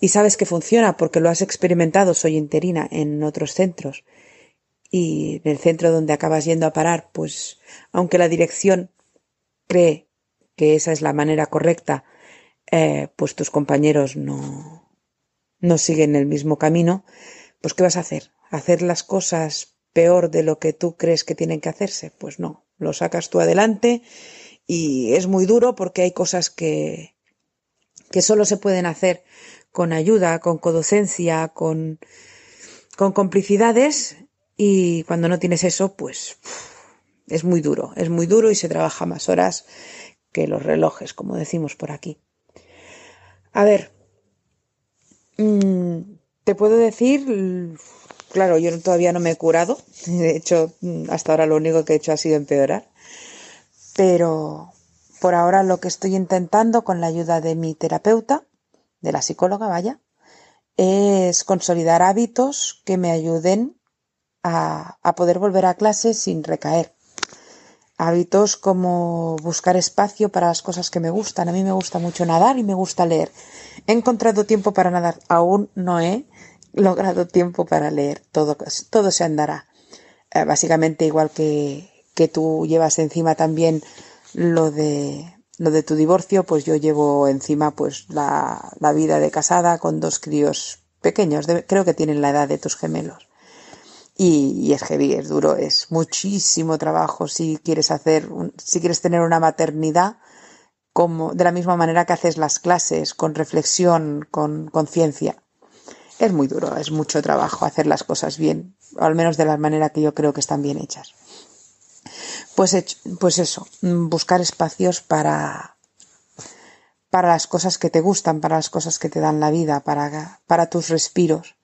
y sabes que funciona porque lo has experimentado, soy interina en otros centros, y en el centro donde acabas yendo a parar, pues aunque la dirección cree que esa es la manera correcta, eh, pues tus compañeros no, no siguen el mismo camino, pues ¿qué vas a hacer? ¿Hacer las cosas peor de lo que tú crees que tienen que hacerse? Pues no, lo sacas tú adelante y es muy duro porque hay cosas que, que solo se pueden hacer con ayuda, con codocencia, con, con complicidades y cuando no tienes eso, pues es muy duro, es muy duro y se trabaja más horas que los relojes, como decimos por aquí. A ver, Mm, te puedo decir, claro, yo todavía no me he curado. De hecho, hasta ahora lo único que he hecho ha sido empeorar. Pero por ahora lo que estoy intentando con la ayuda de mi terapeuta, de la psicóloga, vaya, es consolidar hábitos que me ayuden a, poder volver a clase sin recaer. Hábitos como buscar espacio para las cosas que me gustan. A mí me gusta mucho nadar y me gusta leer. He encontrado tiempo para nadar. Aún no he logrado tiempo para leer. Todo, todo se andará. Eh, básicamente igual que, que tú llevas encima también lo de lo de tu divorcio, pues yo llevo encima pues la, la vida de casada con dos críos pequeños. Creo que tienen la edad de tus gemelos. Y, es heavy, es duro, es muchísimo trabajo si quieres hacer, si quieres tener una maternidad como de la misma manera que haces las clases, con reflexión, con conciencia. Es muy duro, es mucho trabajo hacer las cosas bien, o al menos de la manera que yo creo que están bien hechas. Pues, pues eso, buscar espacios para, para las cosas que te gustan, para las cosas que te dan la vida, para, para tus respiros.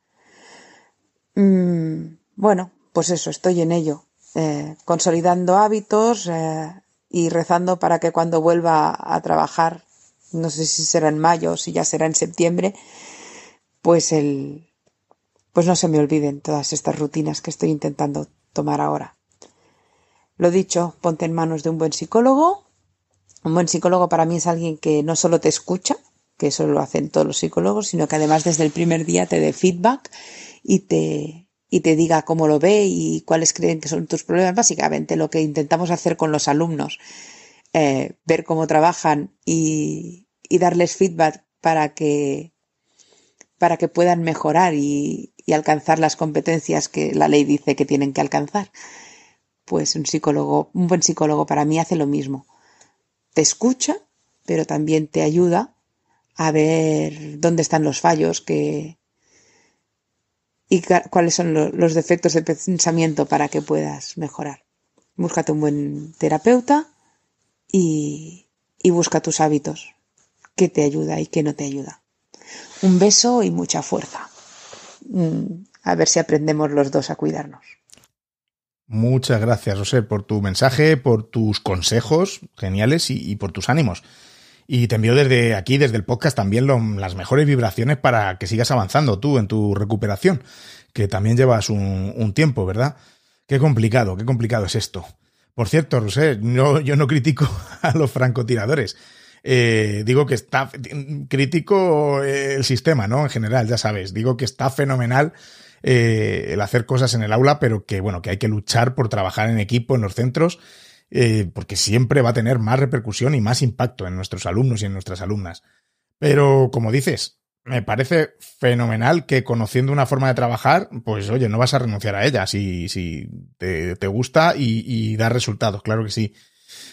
Mm, bueno, pues eso, estoy en ello, eh, consolidando hábitos, eh, y rezando para que cuando vuelva a trabajar, no sé si será en mayo o si ya será en septiembre, pues el, pues no se me olviden todas estas rutinas que estoy intentando tomar ahora. Lo dicho, ponte en manos de un buen psicólogo. Un buen psicólogo para mí es alguien que no solo te escucha, que eso lo hacen todos los psicólogos, sino que además desde el primer día te dé feedback y te, y te diga cómo lo ve y cuáles creen que son tus problemas. Básicamente lo que intentamos hacer con los alumnos, eh, ver cómo trabajan y, darles feedback para que, para que puedan mejorar y, y, alcanzar las competencias que la ley dice que tienen que alcanzar. pues un psicólogo, un buen psicólogo para mí hace lo mismo. Te escucha, pero también te ayuda a ver dónde están los fallos que, y cuáles son los defectos de pensamiento para que puedas mejorar. Búscate un buen terapeuta y, y busca tus hábitos, qué te ayuda y qué no te ayuda. Un beso y mucha fuerza. Mm, a ver si aprendemos los dos a cuidarnos. Muchas gracias, José, por tu mensaje, por tus consejos geniales y, por tus ánimos. Y te envío desde aquí, desde el podcast, también las mejores vibraciones para que sigas avanzando tú en tu recuperación, que también llevas un, tiempo, ¿verdad? Qué complicado, qué complicado es esto. Por cierto, José, no, yo no critico a los francotiradores. Eh, digo que está crítico el sistema, ¿no? En general, ya sabes. Digo que está fenomenal eh, el hacer cosas en el aula, pero que bueno, que hay que luchar por trabajar en equipo en los centros, eh, porque siempre va a tener más repercusión y más impacto en nuestros alumnos y en nuestras alumnas. Pero como dices, me parece fenomenal que conociendo una forma de trabajar, pues oye, no vas a renunciar a ella si, si te, te gusta y, da resultados, claro que sí.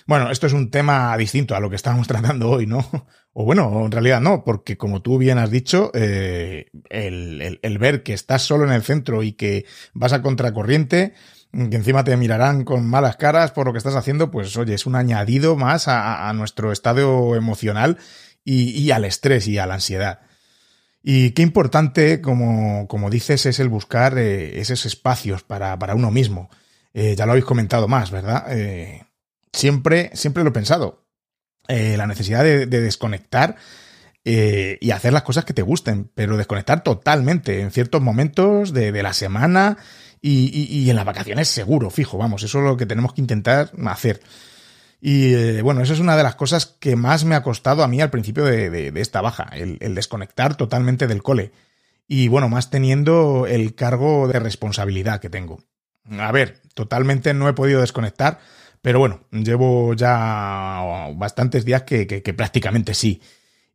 Bueno, esto es un tema distinto a lo que estábamos tratando hoy, ¿no? O bueno, en realidad no, porque como tú bien has dicho, eh, el, el, el, ver que estás solo en el centro y que vas a contracorriente, que encima te mirarán con malas caras por lo que estás haciendo, pues oye, es un añadido más a, nuestro estado emocional y, al estrés y a la ansiedad. Y qué importante, como, como dices, es el buscar eh, esos espacios para, para uno mismo. Eh, ya lo habéis comentado más, ¿verdad? Eh, siempre, siempre lo he pensado. La necesidad de, de desconectar y hacer las cosas que te gusten, pero desconectar totalmente en ciertos momentos de la semana y, y, y, en las vacaciones seguro, fijo, vamos, eso es lo que tenemos que intentar hacer. Y eh, bueno, eso es una de las cosas que más me ha costado a mí al principio de, de, esta baja, el, desconectar totalmente del cole. Y bueno, más teniendo el cargo de responsabilidad que tengo. A ver, totalmente no he podido desconectar, pero bueno, llevo ya bastantes días que, que, que prácticamente sí.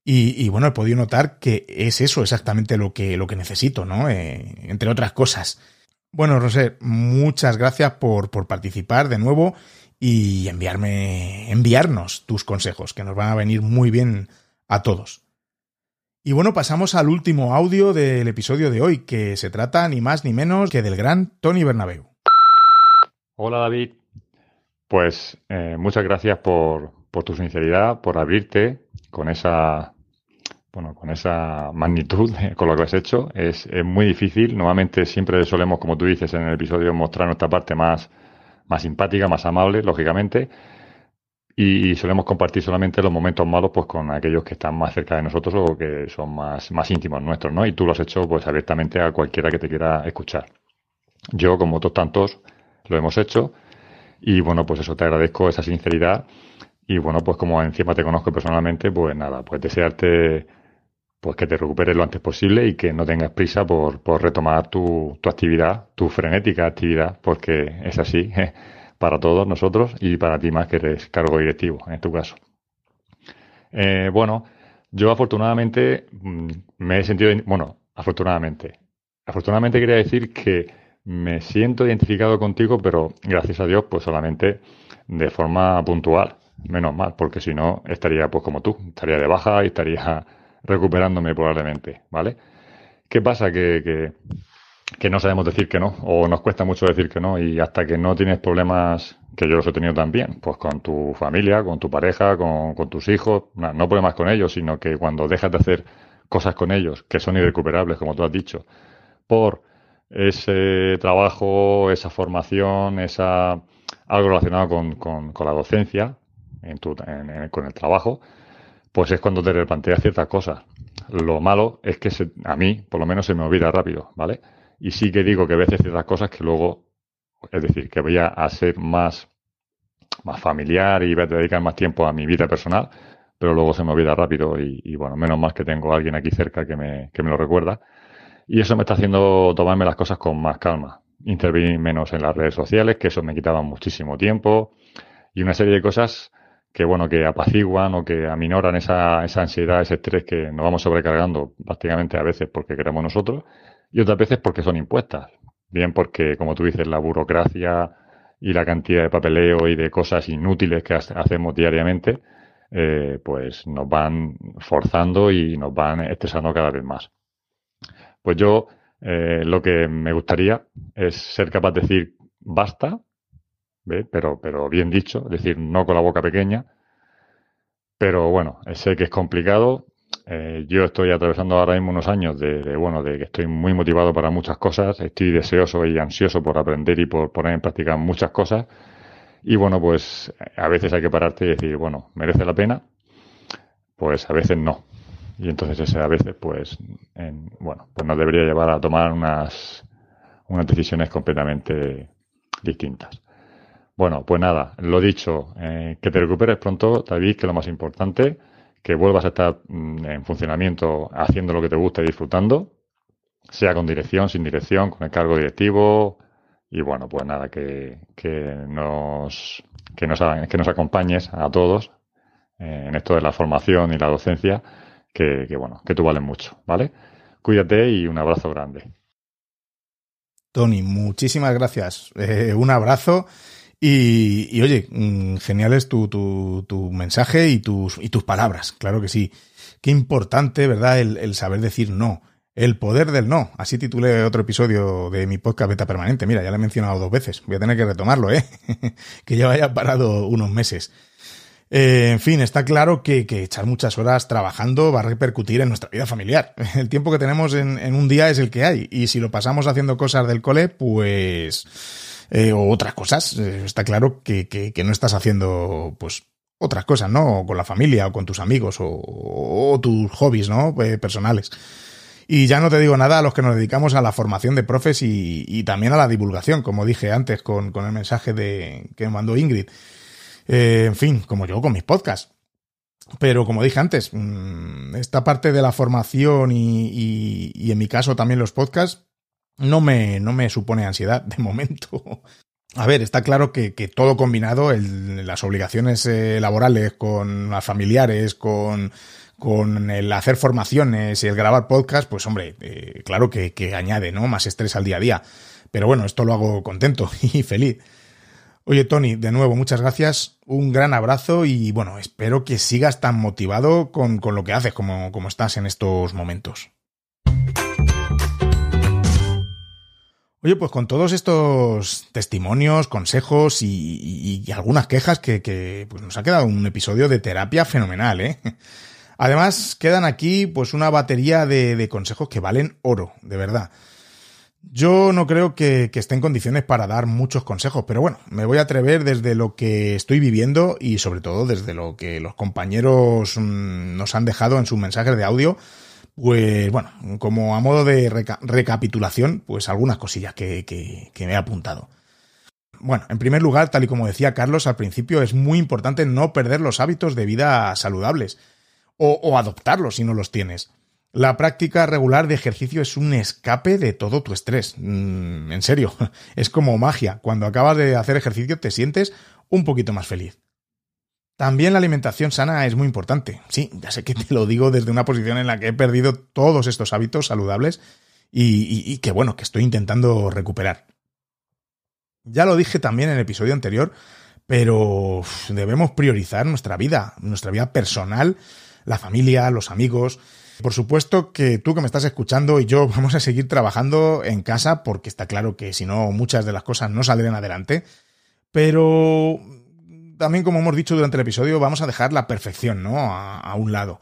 Y, y, bueno, he podido notar que es eso exactamente lo que, lo que necesito, ¿no? Eh, entre otras cosas. Bueno, Rosé, muchas gracias por, por participar de nuevo y enviarme, enviarnos tus consejos, que nos van a venir muy bien a todos. Y bueno, pasamos al último audio del episodio de hoy, que se trata ni más ni menos que del gran Tony Bernabeu. Hola David, pues eh, muchas gracias por, por, tu sinceridad, por abrirte con esa, bueno, con esa magnitud con lo que has hecho. Es, es muy difícil. Normalmente siempre solemos, como tú dices en el episodio, mostrar nuestra parte más, más simpática, más amable, lógicamente. Y, solemos compartir solamente los momentos malos pues con aquellos que están más cerca de nosotros o que son más, más íntimos nuestros, ¿no? Y tú lo has hecho pues abiertamente a cualquiera que te quiera escuchar. Yo, como otros tantos, lo hemos hecho. Y bueno, pues eso te agradezco esa sinceridad. Y bueno, pues como encima te conozco personalmente, pues nada, pues desearte pues que te recuperes lo antes posible y que no tengas prisa por, por retomar tu, tu, actividad, tu frenética actividad, porque es así para todos nosotros y para ti más que eres cargo directivo, en tu caso. Eh, bueno, yo afortunadamente mm, me he sentido, bueno, afortunadamente, afortunadamente quería decir que me siento identificado contigo, pero gracias a Dios, pues solamente de forma puntual, menos mal, porque si no estaría pues como tú, estaría de baja y estaría recuperándome probablemente, ¿vale? ¿Qué pasa? Que, que, no sabemos decir que no, o nos cuesta mucho decir que no, y hasta que no tienes problemas, que yo los he tenido también, pues con tu familia, con tu pareja, con, con tus hijos, no, problemas con ellos, sino que cuando dejas de hacer cosas con ellos que son irrecuperables, como tú has dicho, por ese trabajo, esa formación, esa algo relacionado con, con, con la docencia, en tu, en, con el trabajo, pues es cuando te replanteas ciertas cosas. Lo malo es que se, a mí, por lo menos, se me olvida rápido, ¿vale? Y sí que digo que a veces ciertas cosas que luego, es decir, que voy a, ser más, más familiar y voy a dedicar más tiempo a mi vida personal, pero luego se me olvida rápido y, bueno, menos mal que tengo a alguien aquí cerca que me, que me lo recuerda. Y eso me está haciendo tomarme las cosas con más calma. Intervenir menos en las redes sociales, que eso me quitaba muchísimo tiempo. Y una serie de cosas que bueno, que apaciguan o que aminoran esa, esa ansiedad, ese estrés que nos vamos sobrecargando prácticamente a veces porque queremos nosotros y otras veces porque son impuestas. Bien porque, como tú dices, la burocracia y la cantidad de papeleo y de cosas inútiles que hacemos diariamente, eh, pues nos van forzando y nos van estresando cada vez más. Pues yo eh, lo que me gustaría es ser capaz de decir basta, Pero, pero bien dicho, es decir, no con la boca pequeña. Pero bueno, sé que es complicado. Eh, yo estoy atravesando ahora mismo unos años de, bueno, de que estoy muy motivado para muchas cosas, estoy deseoso y ansioso por aprender y por poner en práctica muchas cosas. Y bueno, pues a veces hay que pararte y decir, bueno, ¿merece la pena? Pues a veces no. Y entonces ese a veces, pues, bueno, pues nos debería llevar a tomar unas, unas decisiones completamente distintas. Bueno, pues nada, lo dicho, eh, que te recuperes pronto, David, que lo más importante, que vuelvas a estar mm, en funcionamiento haciendo lo que te gusta y disfrutando, sea con dirección, sin dirección, con el cargo directivo, y bueno, pues nada, que, que nos, que nos, que nos acompañes a todos eh, en esto de la formación y la docencia que, bueno, que tú vales mucho, ¿vale? Cuídate y un abrazo grande. Tony, muchísimas gracias. Eh, un abrazo. Y, oye, mm, genial es tu, tu, tu, mensaje y tus, y tus palabras, claro que sí. Qué importante, ¿verdad? El, el, saber decir no. El poder del no. Así titulé otro episodio de mi podcast Beta Permanente. Mira, ya lo he mencionado dos veces. Voy a tener que retomarlo, ¿eh? que ya haya parado unos meses. Eh, en fin, está claro que, echar muchas horas trabajando va a repercutir en nuestra vida familiar. El tiempo que tenemos en, un día es el que hay. Y si lo pasamos haciendo cosas del cole, pues... Eh, o otras cosas. Eh, está claro que, no estás haciendo, pues, otras cosas, ¿no? con la familia, o con tus amigos, o, tus hobbies, ¿no? personales. Y ya no te digo nada a los que nos dedicamos a la formación de profes y, también a la divulgación, como dije antes con, con el mensaje de, que me mandó Ingrid. Eh, en fin, como yo con mis podcasts. Pero como dije antes, mm, esta parte de la formación y, en mi caso también los podcasts no me, no me supone ansiedad de momento. A ver, está claro que, todo combinado, las obligaciones eh, laborales con las familiares, con, con el hacer formaciones y el grabar podcast, pues hombre, eh, claro que, que añade ¿no? más estrés al día a día. Pero bueno, esto lo hago contento y feliz. Oye, Tony, de nuevo, muchas gracias, un gran abrazo y bueno, espero que sigas tan motivado con, lo que haces como, como estás en estos momentos. Oye, pues con todos estos testimonios, consejos y, algunas quejas que, pues nos ha quedado un episodio de terapia fenomenal, ¿eh? Además, quedan aquí pues una batería de, consejos que valen oro, de verdad. Yo no creo que, esté en condiciones para dar muchos consejos, pero bueno, me voy a atrever desde lo que estoy viviendo y sobre todo desde lo que los compañeros mm, nos han dejado en sus mensajes de audio. Pues bueno, como a modo de recapitulación, pues algunas cosillas que, me he apuntado. Bueno, en primer lugar, tal y como decía Carlos al principio, es muy importante no perder los hábitos de vida saludables o, o adoptarlos si no los tienes. La práctica regular de ejercicio es un escape de todo tu estrés. Mm, en serio, es como magia. Cuando acabas de hacer ejercicio te sientes un poquito más feliz. También la alimentación sana es muy importante. Sí, ya sé que te lo digo desde una posición en la que he perdido todos estos hábitos saludables y, que bueno, que estoy intentando recuperar. Ya lo dije también en el episodio anterior, pero debemos priorizar nuestra vida, nuestra vida personal, la familia, los amigos, por supuesto que tú que me estás escuchando y yo vamos a seguir trabajando en casa porque está claro que si no muchas de las cosas no saldrán adelante. Pero también como hemos dicho durante el episodio vamos a dejar la perfección, ¿no? A, un lado.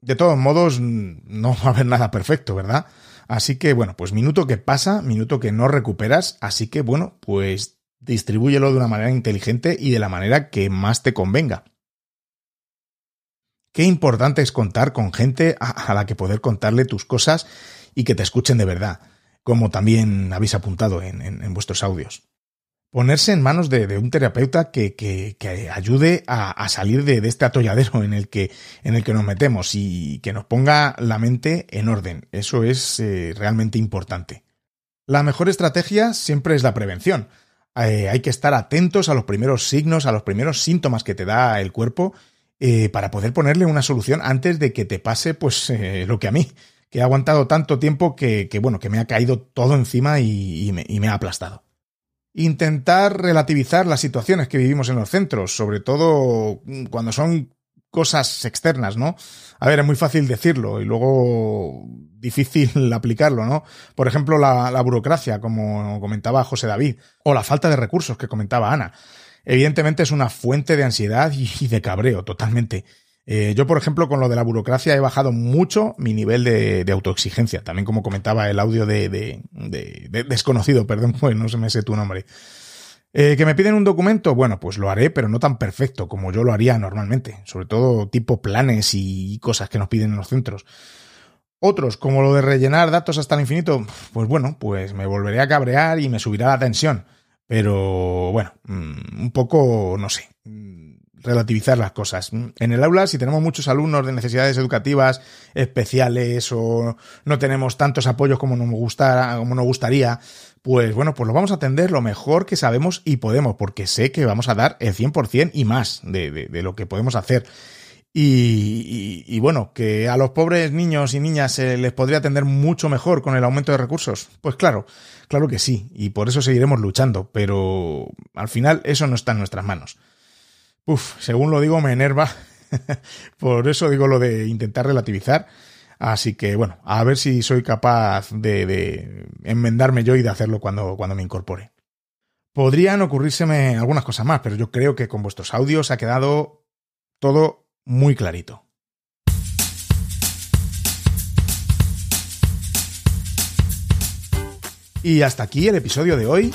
De todos modos no va a haber nada perfecto, ¿verdad? Así que bueno, pues minuto que pasa, minuto que no recuperas, así que bueno, pues distribúyelo de una manera inteligente y de la manera que más te convenga. Qué importante es contar con gente a, la que poder contarle tus cosas y que te escuchen de verdad, como también habéis apuntado en, vuestros audios. Ponerse en manos de, un terapeuta que, ayude a, salir de, este atolladero en el, que, nos metemos y que nos ponga la mente en orden. Eso es eh, realmente importante. La mejor estrategia siempre es la prevención. Eh, hay que estar atentos a los primeros signos, a los primeros síntomas que te da el cuerpo eh, para poder ponerle una solución antes de que te pase pues lo que a mí, que he aguantado tanto tiempo que, bueno, que me ha caído todo encima y, me, ha aplastado. Intentar relativizar las situaciones que vivimos en los centros, sobre todo cuando son cosas externas, ¿no? A ver, es muy fácil decirlo y luego difícil aplicarlo, ¿no? Por ejemplo, la, la, burocracia, como comentaba José David, o la falta de recursos que comentaba Ana. Evidentemente es una fuente de ansiedad y de cabreo, totalmente. Eh, yo, por ejemplo, con lo de la burocracia he bajado mucho mi nivel de, autoexigencia. También como comentaba el audio de, de, de desconocido, perdón, pues no se me sé tu nombre. Eh, ¿Que me piden un documento? Bueno, pues lo haré, pero no tan perfecto como yo lo haría normalmente. Sobre todo tipo planes y cosas que nos piden en los centros. Otros, como lo de rellenar datos hasta el infinito, pues bueno, pues me volveré a cabrear y me subirá la tensión. Pero bueno, mm, un poco, no sé, relativizar las cosas. En el aula, si tenemos muchos alumnos de necesidades educativas especiales o no tenemos tantos apoyos como nos, gustara, como nos gustaría, pues bueno, pues lo vamos a atender lo mejor que sabemos y podemos, porque sé que vamos a dar el 100% y más de, lo que podemos hacer. Y, y, y, bueno, que a los pobres niños y niñas se les podría atender mucho mejor con el aumento de recursos. Pues claro, claro que sí, y por eso seguiremos luchando, pero al final eso no está en nuestras manos. Uf, según lo digo, me enerva. Por eso digo lo de intentar relativizar. Así que bueno, a ver si soy capaz de, enmendarme yo y de hacerlo cuando, cuando me incorpore. Podrían ocurrírseme algunas cosas más, pero yo creo que con vuestros audios ha quedado todo muy clarito. Y hasta aquí el episodio de hoy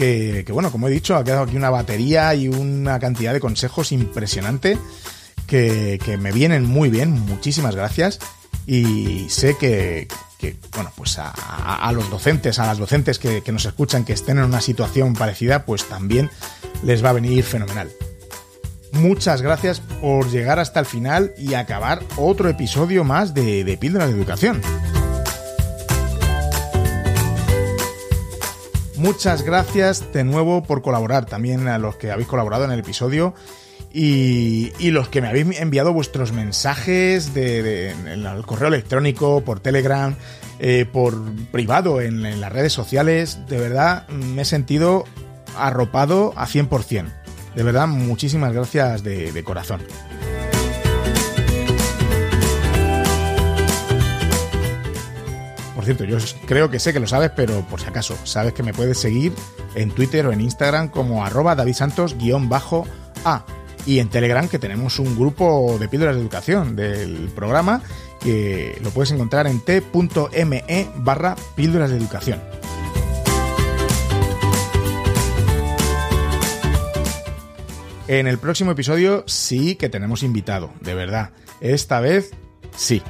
que, bueno, como he dicho, ha quedado aquí una batería y una cantidad de consejos impresionante que, que me vienen muy bien. Muchísimas gracias. Y sé que, bueno, pues a, los docentes, a las docentes que, que nos escuchan, que estén en una situación parecida, pues también les va a venir fenomenal. Muchas gracias por llegar hasta el final y acabar otro episodio más de, de Píldora de Educación. Muchas gracias de nuevo por colaborar, también a los que habéis colaborado en el episodio y, los que me habéis enviado vuestros mensajes de, en el correo electrónico, por Telegram, eh, por privado en, las redes sociales. De verdad, me he sentido arropado a 100%. De verdad, muchísimas gracias de corazón. Yo creo que sé que lo sabes, pero por si acaso, sabes que me puedes seguir en Twitter o en Instagram como arroba davidsantos-a. Y en Telegram que tenemos un grupo de píldoras de educación del programa que lo puedes encontrar en t.me barra píldoras de educación. En el próximo episodio sí que tenemos invitado, de verdad. Esta vez sí.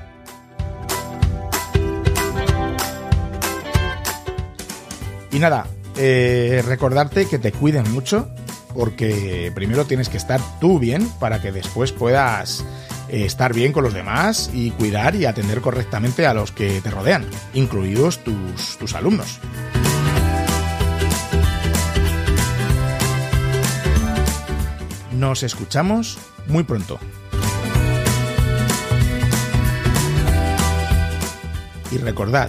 Y nada, eh, recordarte que te cuiden mucho, porque primero tienes que estar tú bien para que después puedas eh, estar bien con los demás y cuidar y atender correctamente a los que te rodean, incluidos tus, tus alumnos. Nos escuchamos muy pronto. Y recordad,